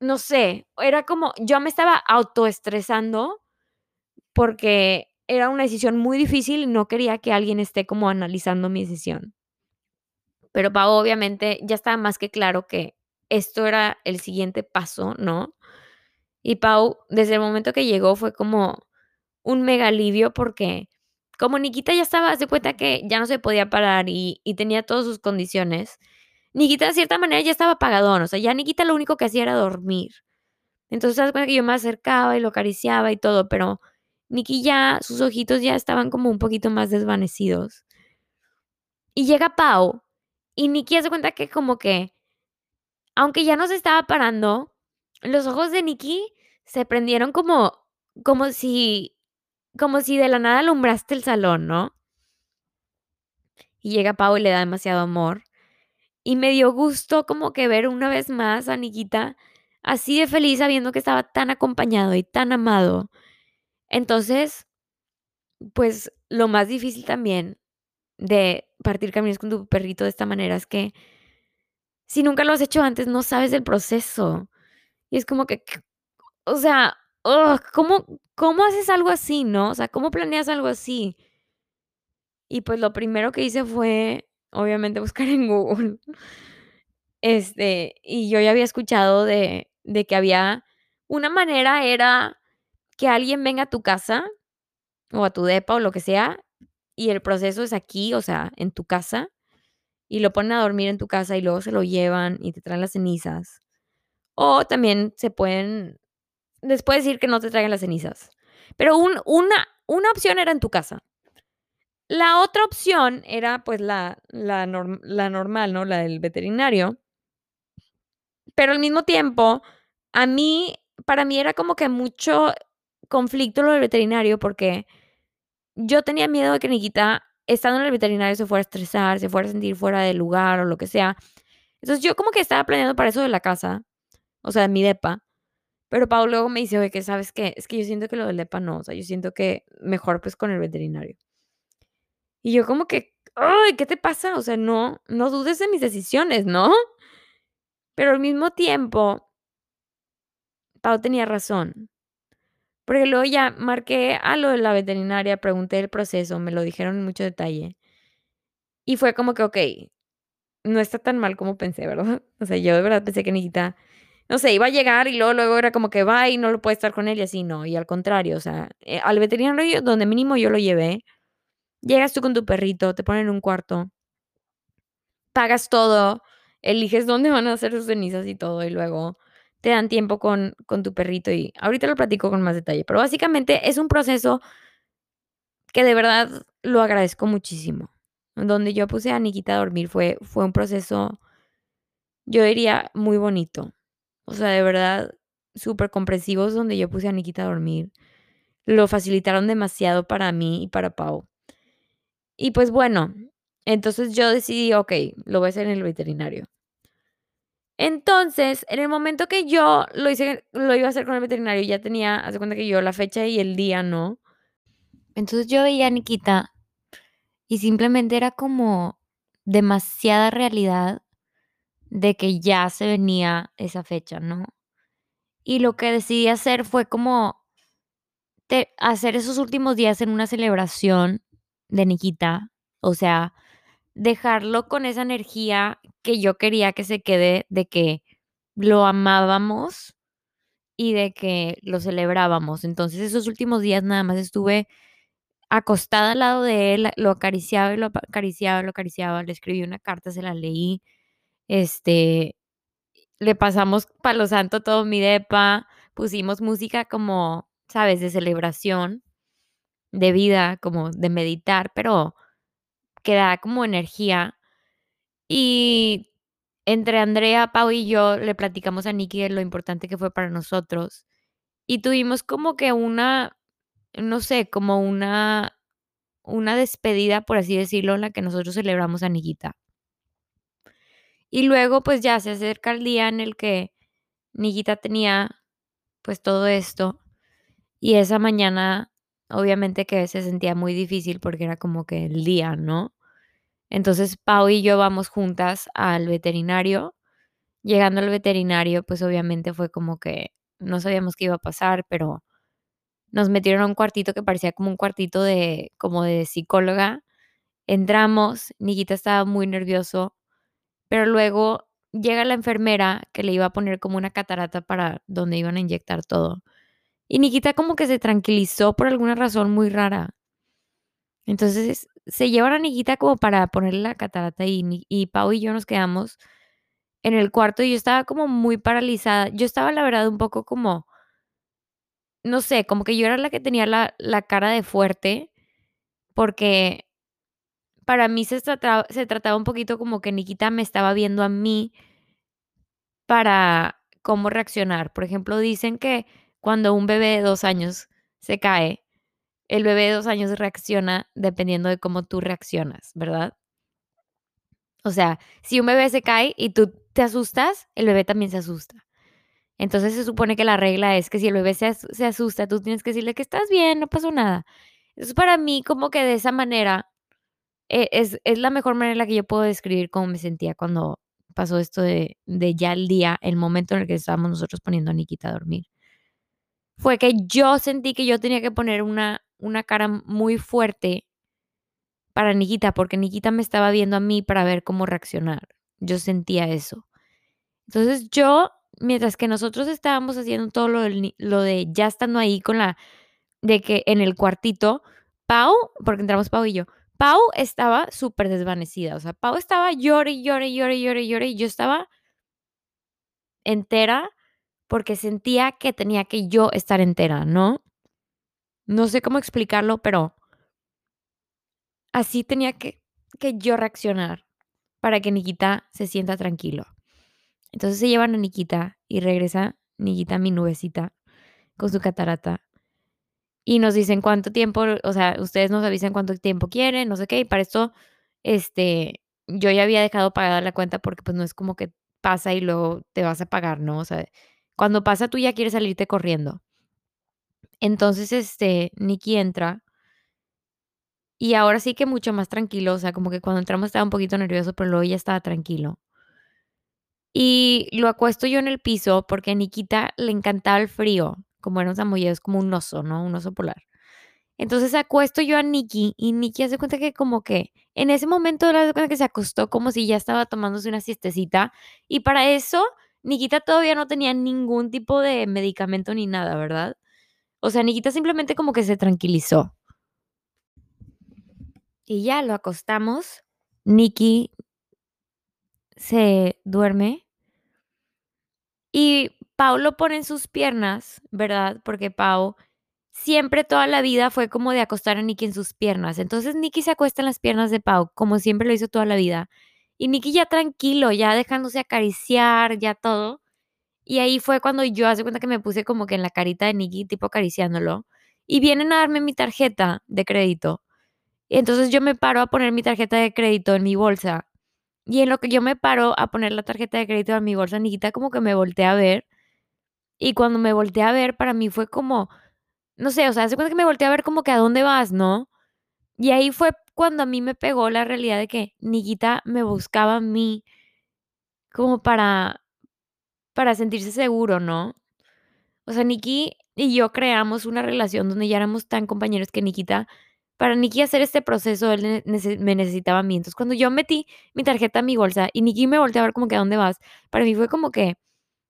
no sé, era como, yo me estaba autoestresando porque era una decisión muy difícil y no quería que alguien esté como analizando mi decisión. Pero Pau obviamente ya estaba más que claro que esto era el siguiente paso, ¿no? Y Pau, desde el momento que llegó, fue como un mega alivio porque como Nikita ya estaba, de cuenta que ya no se podía parar y, tenía todas sus condiciones, Nikita de cierta manera ya estaba apagadón, o sea, ya Nikita lo único que hacía era dormir. Entonces, se cuenta que yo me acercaba y lo acariciaba y todo, pero Nikki ya, sus ojitos ya estaban como un poquito más desvanecidos. Y llega Pau y Nikki hace cuenta que como que, aunque ya no se estaba parando, los ojos de Nikki se prendieron como, como si, como si de la nada alumbraste el salón, ¿no? Y llega Pau y le da demasiado amor. Y me dio gusto como que ver una vez más a Nikita así de feliz sabiendo que estaba tan acompañado y tan amado. Entonces, pues lo más difícil también de partir caminos con tu perrito de esta manera es que si nunca lo has hecho antes, no sabes el proceso. Y es como que, o sea, ¿cómo, ¿cómo haces algo así, no? O sea, ¿cómo planeas algo así? Y pues lo primero que hice fue, obviamente, buscar en Google. Este, y yo ya había escuchado de, de que había una manera era que alguien venga a tu casa o a tu depa o lo que sea y el proceso es aquí, o sea, en tu casa y lo ponen a dormir en tu casa y luego se lo llevan y te traen las cenizas. O también se pueden, después decir que no te traigan las cenizas. Pero una, una opción era en tu casa. La otra opción era pues la, la, la normal, ¿no? La del veterinario. Pero al mismo tiempo, a mí, para mí era como que mucho conflicto lo del veterinario porque yo tenía miedo de que Nikita, estando en el veterinario, se fuera a estresar, se fuera a sentir fuera del lugar o lo que sea. Entonces yo como que estaba planeando para eso de la casa, o sea, de mi depa. Pero Pau luego me dice, oye, que sabes qué, es que yo siento que lo del depa no, o sea, yo siento que mejor pues con el veterinario. Y yo como que, ay, ¿qué te pasa? O sea, no, no dudes de mis decisiones, ¿no? Pero al mismo tiempo, Pau tenía razón. Porque luego ya marqué a lo de la veterinaria, pregunté el proceso, me lo dijeron en mucho detalle. Y fue como que, ok, no está tan mal como pensé, ¿verdad? O sea, yo de verdad pensé que Nikita, no sé, iba a llegar y luego, luego era como que va y no lo puede estar con él y así, no. Y al contrario, o sea, eh, al veterinario donde mínimo yo lo llevé, llegas tú con tu perrito, te ponen en un cuarto, pagas todo, eliges dónde van a hacer sus cenizas y todo, y luego te dan tiempo con, con tu perrito y ahorita lo platico con más detalle, pero básicamente es un proceso que de verdad lo agradezco muchísimo. Donde yo puse a Nikita a dormir fue, fue un proceso, yo diría, muy bonito. O sea, de verdad, súper comprensivos donde yo puse a Nikita a dormir. Lo facilitaron demasiado para mí y para Pau. Y pues bueno, entonces yo decidí, ok, lo voy a hacer en el veterinario. Entonces, en el momento que yo lo hice, lo iba a hacer con el veterinario, ya tenía, hace cuenta que yo la fecha y el día, ¿no? Entonces yo veía a Nikita y simplemente era como demasiada realidad de que ya se venía esa fecha, ¿no? Y lo que decidí hacer fue como hacer esos últimos días en una celebración de Nikita, o sea, dejarlo con esa energía que yo quería que se quede de que lo amábamos y de que lo celebrábamos. Entonces esos últimos días nada más estuve acostada al lado de él, lo acariciaba y lo acariciaba, lo acariciaba, le escribí una carta, se la leí, este, le pasamos palo santo todo mi depa, pusimos música como, sabes, de celebración, de vida, como de meditar, pero que da como energía. Y entre Andrea, Pau y yo le platicamos a Nikki de lo importante que fue para nosotros. Y tuvimos como que una, no sé, como una, una despedida, por así decirlo, en la que nosotros celebramos a Nikita. Y luego pues ya se acerca el día en el que Nikita tenía pues todo esto. Y esa mañana obviamente que se sentía muy difícil porque era como que el día, ¿no? Entonces Pau y yo vamos juntas al veterinario. Llegando al veterinario, pues obviamente fue como que no sabíamos qué iba a pasar, pero nos metieron a un cuartito que parecía como un cuartito de como de psicóloga. Entramos, Nikita estaba muy nervioso, pero luego llega la enfermera que le iba a poner como una catarata para donde iban a inyectar todo. Y Nikita como que se tranquilizó por alguna razón muy rara. Entonces se lleva a Nikita como para ponerle la catarata y, y Pau y yo nos quedamos en el cuarto y yo estaba como muy paralizada. Yo estaba la verdad un poco como no sé, como que yo era la que tenía la la cara de fuerte, porque para mí se trataba un poquito como que Nikita me estaba viendo a mí para cómo reaccionar. Por ejemplo, dicen que cuando un bebé de 2 años se cae, el bebé de 2 años reacciona dependiendo de cómo tú reaccionas, ¿verdad? O sea, si un bebé se cae y tú te asustas, el bebé también se asusta. Entonces se supone que la regla es que si el bebé se, se asusta, tú tienes que decirle que estás bien, no pasó nada. Entonces para mí como que de esa manera es, es la mejor manera que yo puedo describir cómo me sentía cuando pasó esto de, de ya el día, el momento en el que estábamos nosotros poniendo a Nikita a dormir. Fue que yo sentí que yo tenía que poner una, una cara muy fuerte para Nikita, porque Nikita me estaba viendo a mí para ver cómo reaccionar. Yo sentía eso. Entonces yo, mientras que nosotros estábamos haciendo todo lo, del lo de ya estando ahí con la, de que en el cuartito, Pau, porque entramos Pau y yo, Pau estaba súper desvanecida, o sea, Pau estaba llore, llore, llore, llore, llore, y yo estaba entera porque sentía que tenía que yo estar entera, ¿no? No sé cómo explicarlo, pero así tenía que, que yo reaccionar para que Nikita se sienta tranquilo. Entonces se llevan a Nikita y regresa Nikita, mi nubecita, con su catarata. Y nos dicen cuánto tiempo, o sea, ustedes nos avisan cuánto tiempo quieren, no sé qué. Y para esto, este, yo ya había dejado pagada la cuenta porque pues no es como que pasa y luego te vas a pagar, ¿no? O sea, cuando pasa tú ya quieres salirte corriendo. Entonces, este, Nikki entra y ahora sí que mucho más tranquilo, o sea, como que cuando entramos estaba un poquito nervioso, pero luego ya estaba tranquilo. Y lo acuesto yo en el piso porque a Nikita le encantaba el frío, como era un es como un oso, ¿no? Un oso polar. Entonces acuesto yo a Nikki y Nikki hace cuenta que como que en ese momento le hace cuenta que se acostó como si ya estaba tomándose una siestecita y para eso Nikita todavía no tenía ningún tipo de medicamento ni nada, ¿verdad? O sea, Nikita simplemente como que se tranquilizó y ya lo acostamos. Nikki se duerme Y Pau lo pone en sus piernas, ¿verdad? Porque Pau siempre toda la vida fue como de acostar a Nicky en sus piernas. Entonces Nicky se acuesta en las piernas de Pau, como siempre lo hizo toda la vida. Y Nicky ya tranquilo, ya dejándose acariciar, ya todo. Y ahí fue cuando yo hace cuenta que me puse como que en la carita de Nicky, tipo acariciándolo. Y vienen a darme mi tarjeta de crédito. Y entonces yo me paro a poner mi tarjeta de crédito en mi bolsa. Y en lo que yo me paro a poner la tarjeta de crédito en mi bolsa, Nikita como que me voltea a ver y cuando me volteé a ver, para mí fue como, no sé, o sea, hace cuenta que me volteé a ver como que a dónde vas, ¿no? Y ahí fue cuando a mí me pegó la realidad de que Nikita me buscaba a mí como para, para sentirse seguro, ¿no? O sea, Nikki y yo creamos una relación donde ya éramos tan compañeros que Nikita, para Nikki hacer este proceso, él me necesitaba a mí. Entonces, cuando yo metí mi tarjeta en mi bolsa y Nikki me volteó a ver como que a dónde vas, para mí fue como que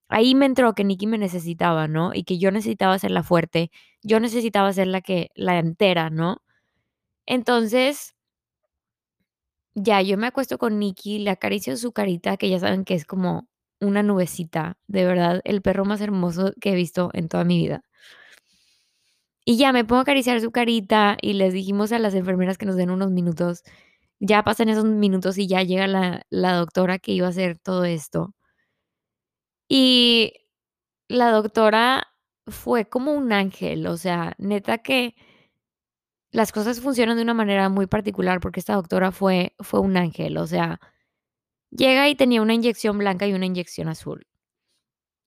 Ahí me entró que Nikki me necesitaba, ¿no? Y que yo necesitaba ser la fuerte, yo necesitaba ser la que la entera, ¿no? Entonces, ya yo me acuesto con Nikki, le acaricio su carita, que ya saben que es como una nubecita, de verdad, el perro más hermoso que he visto en toda mi vida. Y ya me pongo a acariciar su carita y les dijimos a las enfermeras que nos den unos minutos. Ya pasan esos minutos y ya llega la, la doctora que iba a hacer todo esto. Y La doctora fue como un ángel, o sea, neta que las cosas funcionan de una manera muy particular porque esta doctora fue fue un ángel, o sea, llega y tenía una inyección blanca y una inyección azul.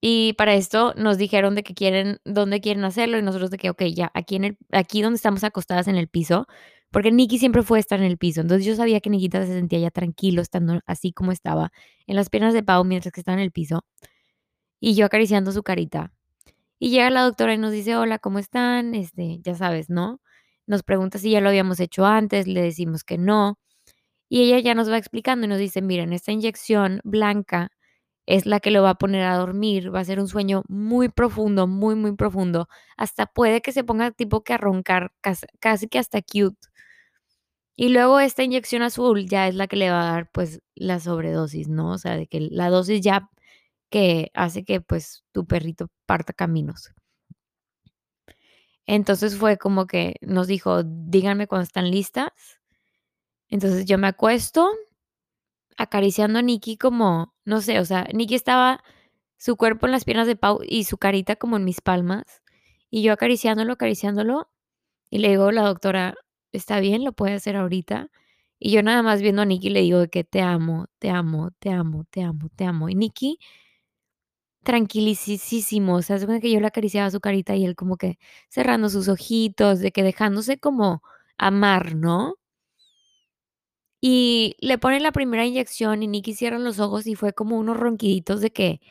Y para esto nos dijeron de que quieren dónde quieren hacerlo y nosotros de que, okey, ya, aquí en el aquí donde estamos acostadas en el piso, porque Nikki siempre fue estar en el piso. Entonces, yo sabía que Nikita se sentía ya tranquilo estando así como estaba, en las piernas de Pau mientras que estaba en el piso, y yo acariciando su carita. Y llega la doctora y nos dice: "Hola, ¿cómo están?", este, ya sabes, ¿no? Nos pregunta si ya lo habíamos hecho antes, le decimos que no, y ella ya nos va explicando y nos dice: "Miren, esta inyección blanca es la que lo va a poner a dormir, va a ser un sueño muy profundo, muy, muy profundo, hasta puede que se ponga tipo que a roncar, cas casi que hasta cute". Y luego esta inyección azul ya es la que le va a dar, pues, la sobredosis, ¿no? O sea, de que la dosis ya que hace que, pues, tu perrito parta caminos. Entonces fue como que nos dijo: "Díganme cuando están listas". Entonces yo me acuesto acariciando a Nikki como, no sé, o sea, Nikki estaba su cuerpo en las piernas de Pau y su carita como en mis palmas, y yo acariciándolo, acariciándolo, y le digo la doctora: "¿Está bien? ¿Lo puede hacer ahorita?". Y yo nada más viendo a Nikki le digo que: "Te amo, te amo, te amo, te amo, te amo". Y Nikki tranquilisísimo, o sea, cuenta que yo le acariciaba su carita y él como que cerrando sus ojitos, de que dejándose como amar, ¿no? Y le ponen la primera inyección y Nikki cierra los ojos y fue como unos ronquiditos de que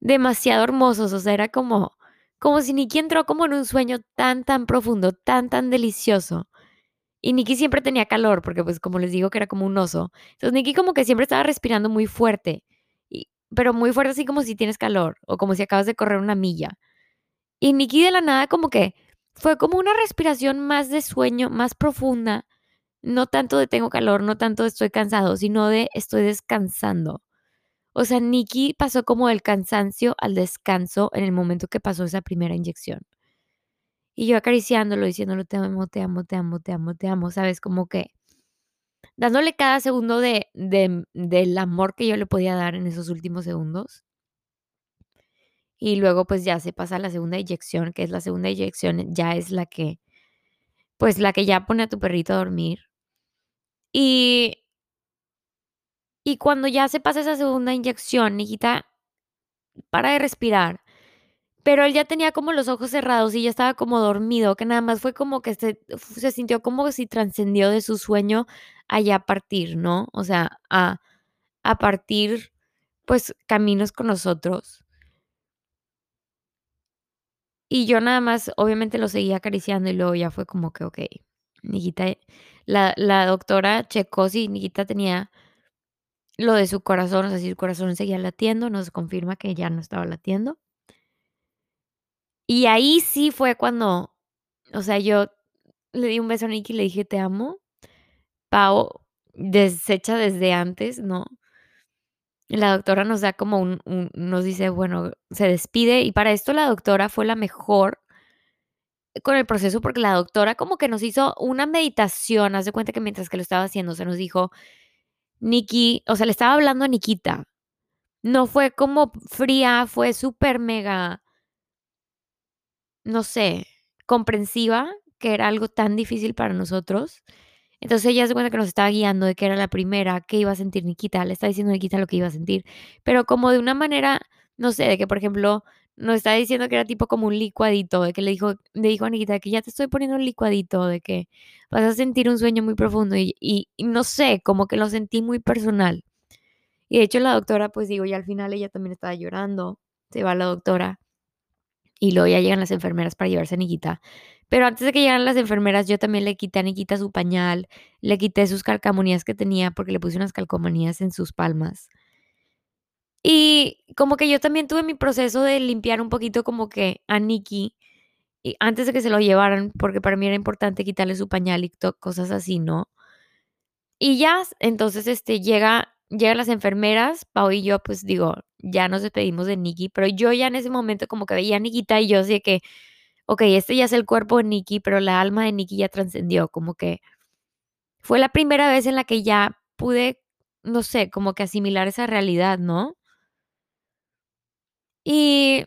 demasiado hermosos, o sea, era como como si Nikki entró como en un sueño tan, tan profundo, tan, tan delicioso. Y Nikki siempre tenía calor, porque, pues, como les digo que era como un oso. Entonces, Nikki como que siempre estaba respirando muy fuerte, pero muy fuerte, así como si tienes calor, o como si acabas de correr una milla. Y Nikki de la nada como que fue como una respiración más de sueño, más profunda, no tanto de tengo calor, no tanto de estoy cansado, sino de estoy descansando. O sea, Nikki pasó como del cansancio al descanso en el momento que pasó esa primera inyección. Y yo acariciándolo, diciéndole: "Te amo, te amo, te amo, te amo, te amo", ¿sabes? Como que dándole cada segundo de de del amor que yo le podía dar en esos últimos segundos. Y luego, pues, ya se pasa la segunda inyección, que es la segunda inyección, ya es la que, pues, la que ya pone a tu perrito a dormir. Y y cuando ya se pasa esa segunda inyección, Nikita para de respirar, pero él ya tenía como los ojos cerrados y ya estaba como dormido, que nada más fue como que se se sintió como si trascendió de su sueño a partir, ¿no? O sea, a a partir, pues, caminos con nosotros. Y yo nada más, obviamente, lo seguía acariciando y luego ya fue como que, okey, Nikita la la doctora checó si Nikita tenía lo de su corazón, o sea, si su corazón seguía latiendo, nos confirma que ya no estaba latiendo. Y ahí sí fue cuando, o sea, yo le di un beso a Nikki y le dije: "Te amo". Pau, deshecha desde antes, ¿no? La doctora nos da como un un nos dice, bueno, se despide, y para esto la doctora fue la mejor con el proceso, porque la doctora como que nos hizo una meditación, haz de cuenta que mientras que lo estaba haciendo, se nos dijo: "Nikki", o sea, le estaba hablando a Nikita. No fue como fría, fue súper mega no sé, comprensiva, que era algo tan difícil para nosotros. Entonces, ella de cuenta que nos estaba guiando de que era la primera, que iba a sentir Nikita, le estaba diciendo a Nikita lo que iba a sentir, pero como de una manera, no sé, de que, por ejemplo, nos estaba diciendo que era tipo como un licuadito, de que le dijo le dijo a Nikita que ya te estoy poniendo un licuadito, de que vas a sentir un sueño muy profundo, y y y no sé, como que lo sentí muy personal. Y de hecho, la doctora, pues digo, ya al final ella también estaba llorando, se va la doctora, y luego ya llegan las enfermeras para llevarse a Nikita. Pero antes de que llegaran las enfermeras, yo también le quité a Nikita su pañal, le quité sus calcamonías que tenía, porque le puse unas calcomanías en sus palmas. Y como que yo también tuve mi proceso de limpiar un poquito como que a Nikki, antes de que se lo llevaran, porque para mí era importante quitarle su pañal y cosas así, ¿no? Y ya, entonces, este, llega llegan las enfermeras, Pau y yo, pues, digo, ya nos despedimos de Nikki, pero yo ya en ese momento como que veía a Nikita y yo así que, okey, este ya es el cuerpo de Nikki, pero la alma de Nikki ya trascendió, como que fue la primera vez en la que ya pude, no sé, como que asimilar esa realidad, ¿no? Y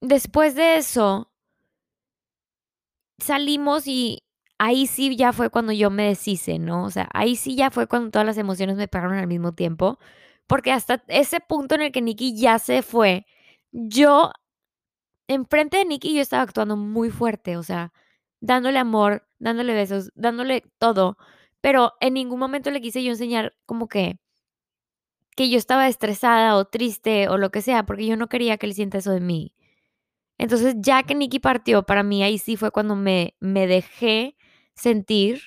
después de eso salimos y ahí sí ya fue cuando yo me deshice, ¿no? O sea, ahí sí ya fue cuando todas las emociones me pegaron al mismo tiempo, porque hasta ese punto en el que Nikki ya se fue, yo enfrente de Nikki yo estaba actuando muy fuerte, o sea, dándole amor, dándole besos, dándole todo, pero en ningún momento le quise yo enseñar como que que yo estaba estresada o triste o lo que sea, porque yo no quería que él sienta eso de mí. Entonces, ya que Nikki partió, para mí ahí sí fue cuando me me dejé sentir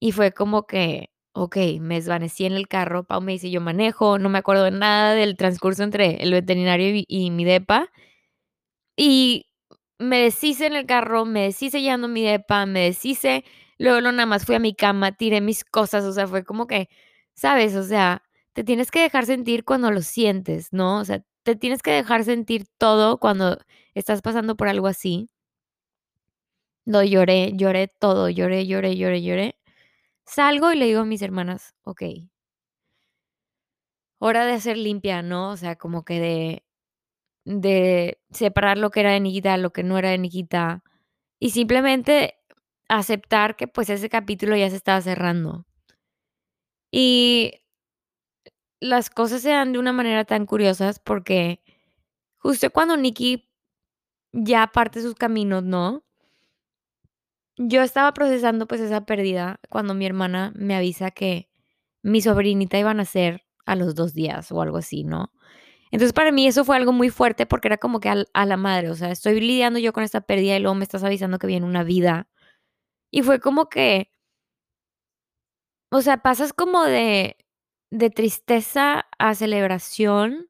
y fue como que, okey, me desvanecí en el carro. Pau me dice: "Yo manejo", no me acuerdo de nada del transcurso entre el veterinario y mi depa. Y me deshice en el carro, me deshice llegando a mi depa, me deshice, luego luego nada más fui a mi cama, tiré mis cosas, o sea, fue como que, ¿sabes? O sea, te tienes que dejar sentir cuando lo sientes, ¿no? O sea, te tienes que dejar sentir todo cuando estás pasando por algo así. Lo lloré, lloré todo, lloré, lloré, lloré, lloré. Salgo y le digo a mis hermanas, ok, hora de hacer limpia, ¿no? O sea, como que de, de separar lo que era de Nikita, lo que no era de Nikita. Y simplemente aceptar que pues ese capítulo ya se estaba cerrando. Y las cosas se dan de una manera tan curiosas porque justo cuando Nikki ya parte sus caminos, ¿no? Yo estaba procesando pues esa pérdida cuando mi hermana me avisa que mi sobrinita iba a nacer a los dos días o algo así, ¿no? Entonces para mí eso fue algo muy fuerte porque era como que a, la madre, o sea, estoy lidiando yo con esta pérdida y luego me estás avisando que viene una vida. Y fue como que, o sea, pasas como de, de tristeza a celebración,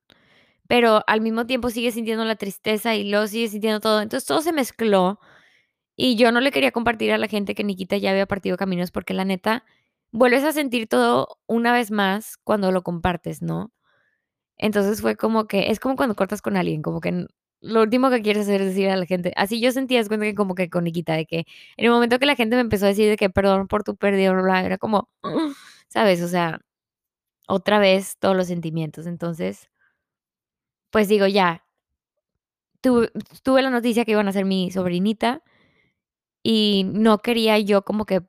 pero al mismo tiempo sigues sintiendo la tristeza y luego sigues sintiendo todo. Entonces todo se mezcló y yo no le quería compartir a la gente que Nikita ya había partido caminos porque la neta, vuelves a sentir todo una vez más cuando lo compartes, ¿no? Entonces fue como que, es como cuando cortas con alguien, como que lo último que quieres hacer es decir a la gente. Así yo sentía, es que como que con Nikita, de que en el momento que la gente me empezó a decir de que perdón por tu pérdida, bla, bla, era como, ¿sabes? O sea, otra vez todos los sentimientos. Entonces, pues digo, ya, tuve, tuve la noticia que iban a ser mi sobrinita y no quería yo como que,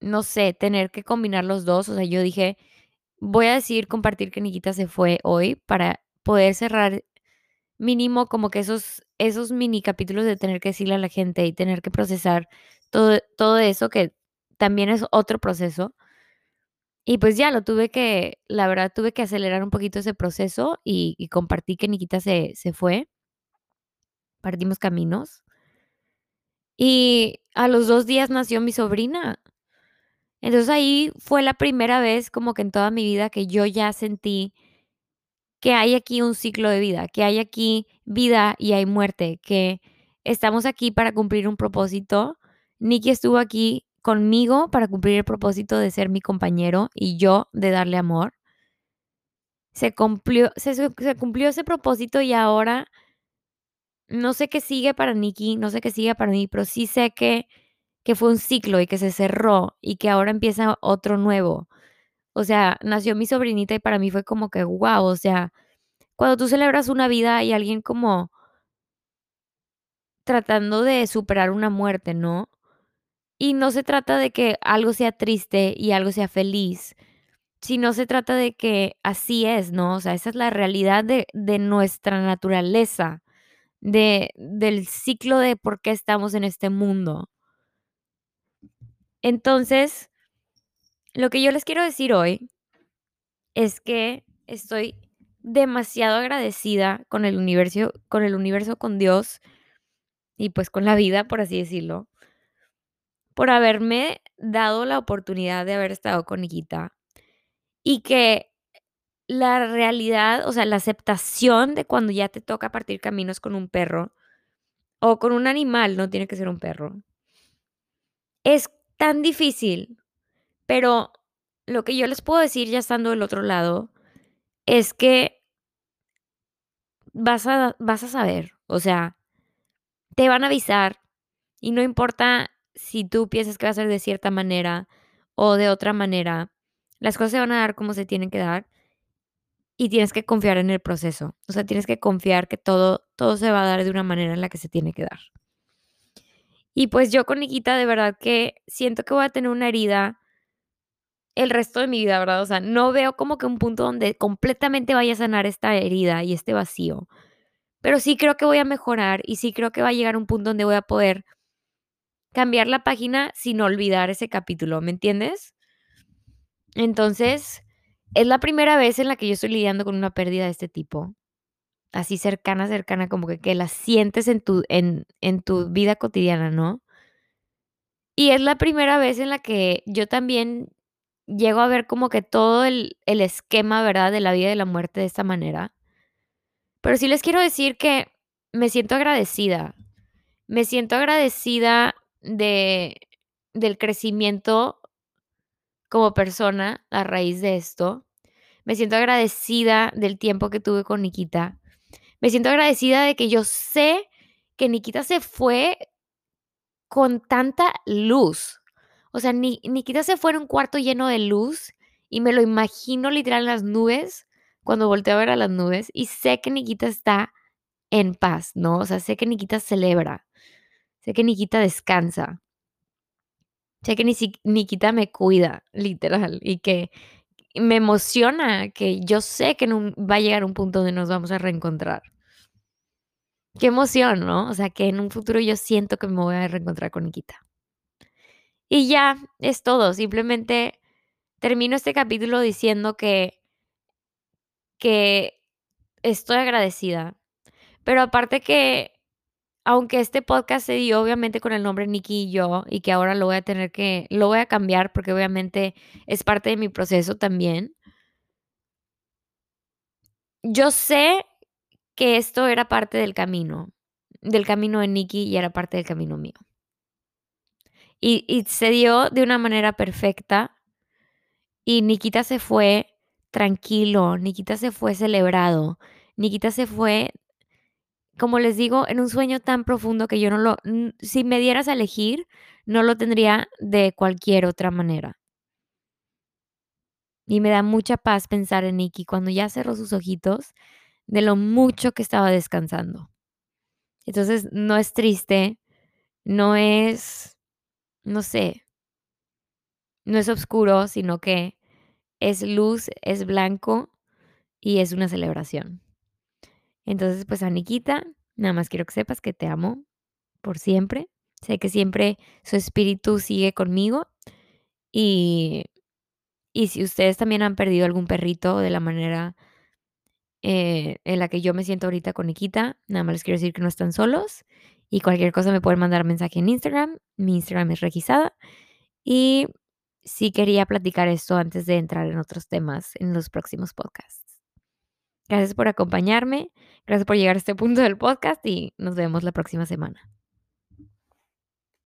no sé, tener que combinar los dos. O sea, yo dije, voy a decidir compartir que Nikita se fue hoy para poder cerrar mínimo como que esos, esos mini capítulos de tener que decirle a la gente y tener que procesar todo, todo eso que también es otro proceso. Y pues ya lo tuve que, la verdad, tuve que acelerar un poquito ese proceso y, y compartí que Nikita se, se fue, partimos caminos. Y a los dos días nació mi sobrina. Entonces ahí fue la primera vez como que en toda mi vida que yo ya sentí que hay aquí un ciclo de vida, que hay aquí vida y hay muerte, que estamos aquí para cumplir un propósito. Nikki estuvo aquí conmigo para cumplir el propósito de ser mi compañero y yo de darle amor. Se cumplió, se, cumplió ese propósito y ahora no sé qué sigue para Nikki, no sé qué sigue para mí, pero sí sé que, que fue un ciclo y que se cerró y que ahora empieza otro nuevo. O sea, nació mi sobrinita y para mí fue como que, wow, o sea, cuando tú celebras una vida y alguien como tratando de superar una muerte, ¿no? Y no se trata de que algo sea triste y algo sea feliz, sino se trata de que así es, ¿no? O sea, esa es la realidad de, de nuestra naturaleza, de, del ciclo de por qué estamos en este mundo. Entonces, lo que yo les quiero decir hoy es que estoy demasiado agradecida con el universo, con el universo, con Dios y pues con la vida, por así decirlo, por haberme dado la oportunidad de haber estado con Nikita y que la realidad, o sea, la aceptación de cuando ya te toca partir caminos con un perro o con un animal, no tiene que ser un perro, es tan difícil, pero lo que yo les puedo decir ya estando del otro lado es que vas a, vas a saber, o sea, te van a avisar y no importa si tú piensas que va a ser de cierta manera o de otra manera, las cosas se van a dar como se tienen que dar y tienes que confiar en el proceso. O sea, tienes que confiar que todo, todo se va a dar de una manera en la que se tiene que dar. Y pues yo con Nikita de verdad que siento que voy a tener una herida el resto de mi vida, ¿verdad? O sea, no veo como que un punto donde completamente vaya a sanar esta herida y este vacío. Pero sí creo que voy a mejorar y sí creo que va a llegar un punto donde voy a poder cambiar la página sin olvidar ese capítulo, ¿me entiendes? Entonces, es la primera vez en la que yo estoy lidiando con una pérdida de este tipo. Así cercana, cercana, como que, la sientes en tu, en, en tu vida cotidiana, ¿no? Y es la primera vez en la que yo también llego a ver como que todo el, el esquema, ¿verdad? De la vida y de la muerte de esta manera. Pero sí les quiero decir que me siento agradecida. Me siento agradecida de, del crecimiento como persona a raíz de esto. Me siento agradecida del tiempo que tuve con Nikita. Me siento agradecida de que yo sé que Nikita se fue con tanta luz. O sea, ni Nikita se fue en un cuarto lleno de luz y me lo imagino literal en las nubes cuando volteo a ver a las nubes y sé que Nikita está en paz, ¿no? O sea, sé que Nikita celebra, sé que Nikita descansa, sé que Nikita me cuida, literal, y que me emociona que yo sé que va a llegar un punto donde nos vamos a reencontrar. Qué emoción, ¿no? O sea, que en un futuro yo siento que me voy a reencontrar con Nikita. Y ya, es todo. Simplemente termino este capítulo diciendo que, que estoy agradecida. Pero aparte que, aunque este podcast se dio obviamente con el nombre Nikki y yo, y que ahora lo voy a tener que, lo voy a cambiar porque obviamente es parte de mi proceso también. Yo sé que esto era parte del camino, del camino de Nikki y era parte del camino mío. Y, y se dio de una manera perfecta y Nikita se fue tranquilo, Nikita se fue celebrado, Nikita se fue, como les digo, en un sueño tan profundo que yo no lo, si me dieras a elegir, no lo tendría de cualquier otra manera. Y me da mucha paz pensar en Nikki cuando ya cerró sus ojitos de lo mucho que estaba descansando. Entonces, no es triste, no es, no sé, no es oscuro, sino que es luz, es blanco y es una celebración. Entonces, pues, Aniquita, nada más quiero que sepas que te amo por siempre. Sé que siempre su espíritu sigue conmigo y, y si ustedes también han perdido algún perrito de la manera eh, en la que yo me siento ahorita con Nikita. Nada más les quiero decir que no están solos. Y cualquier cosa me pueden mandar mensaje en Instagram. Mi Instagram es requisada. Y sí quería platicar esto antes de entrar en otros temas en los próximos podcasts. Gracias por acompañarme. Gracias por llegar a este punto del podcast y nos vemos la próxima semana.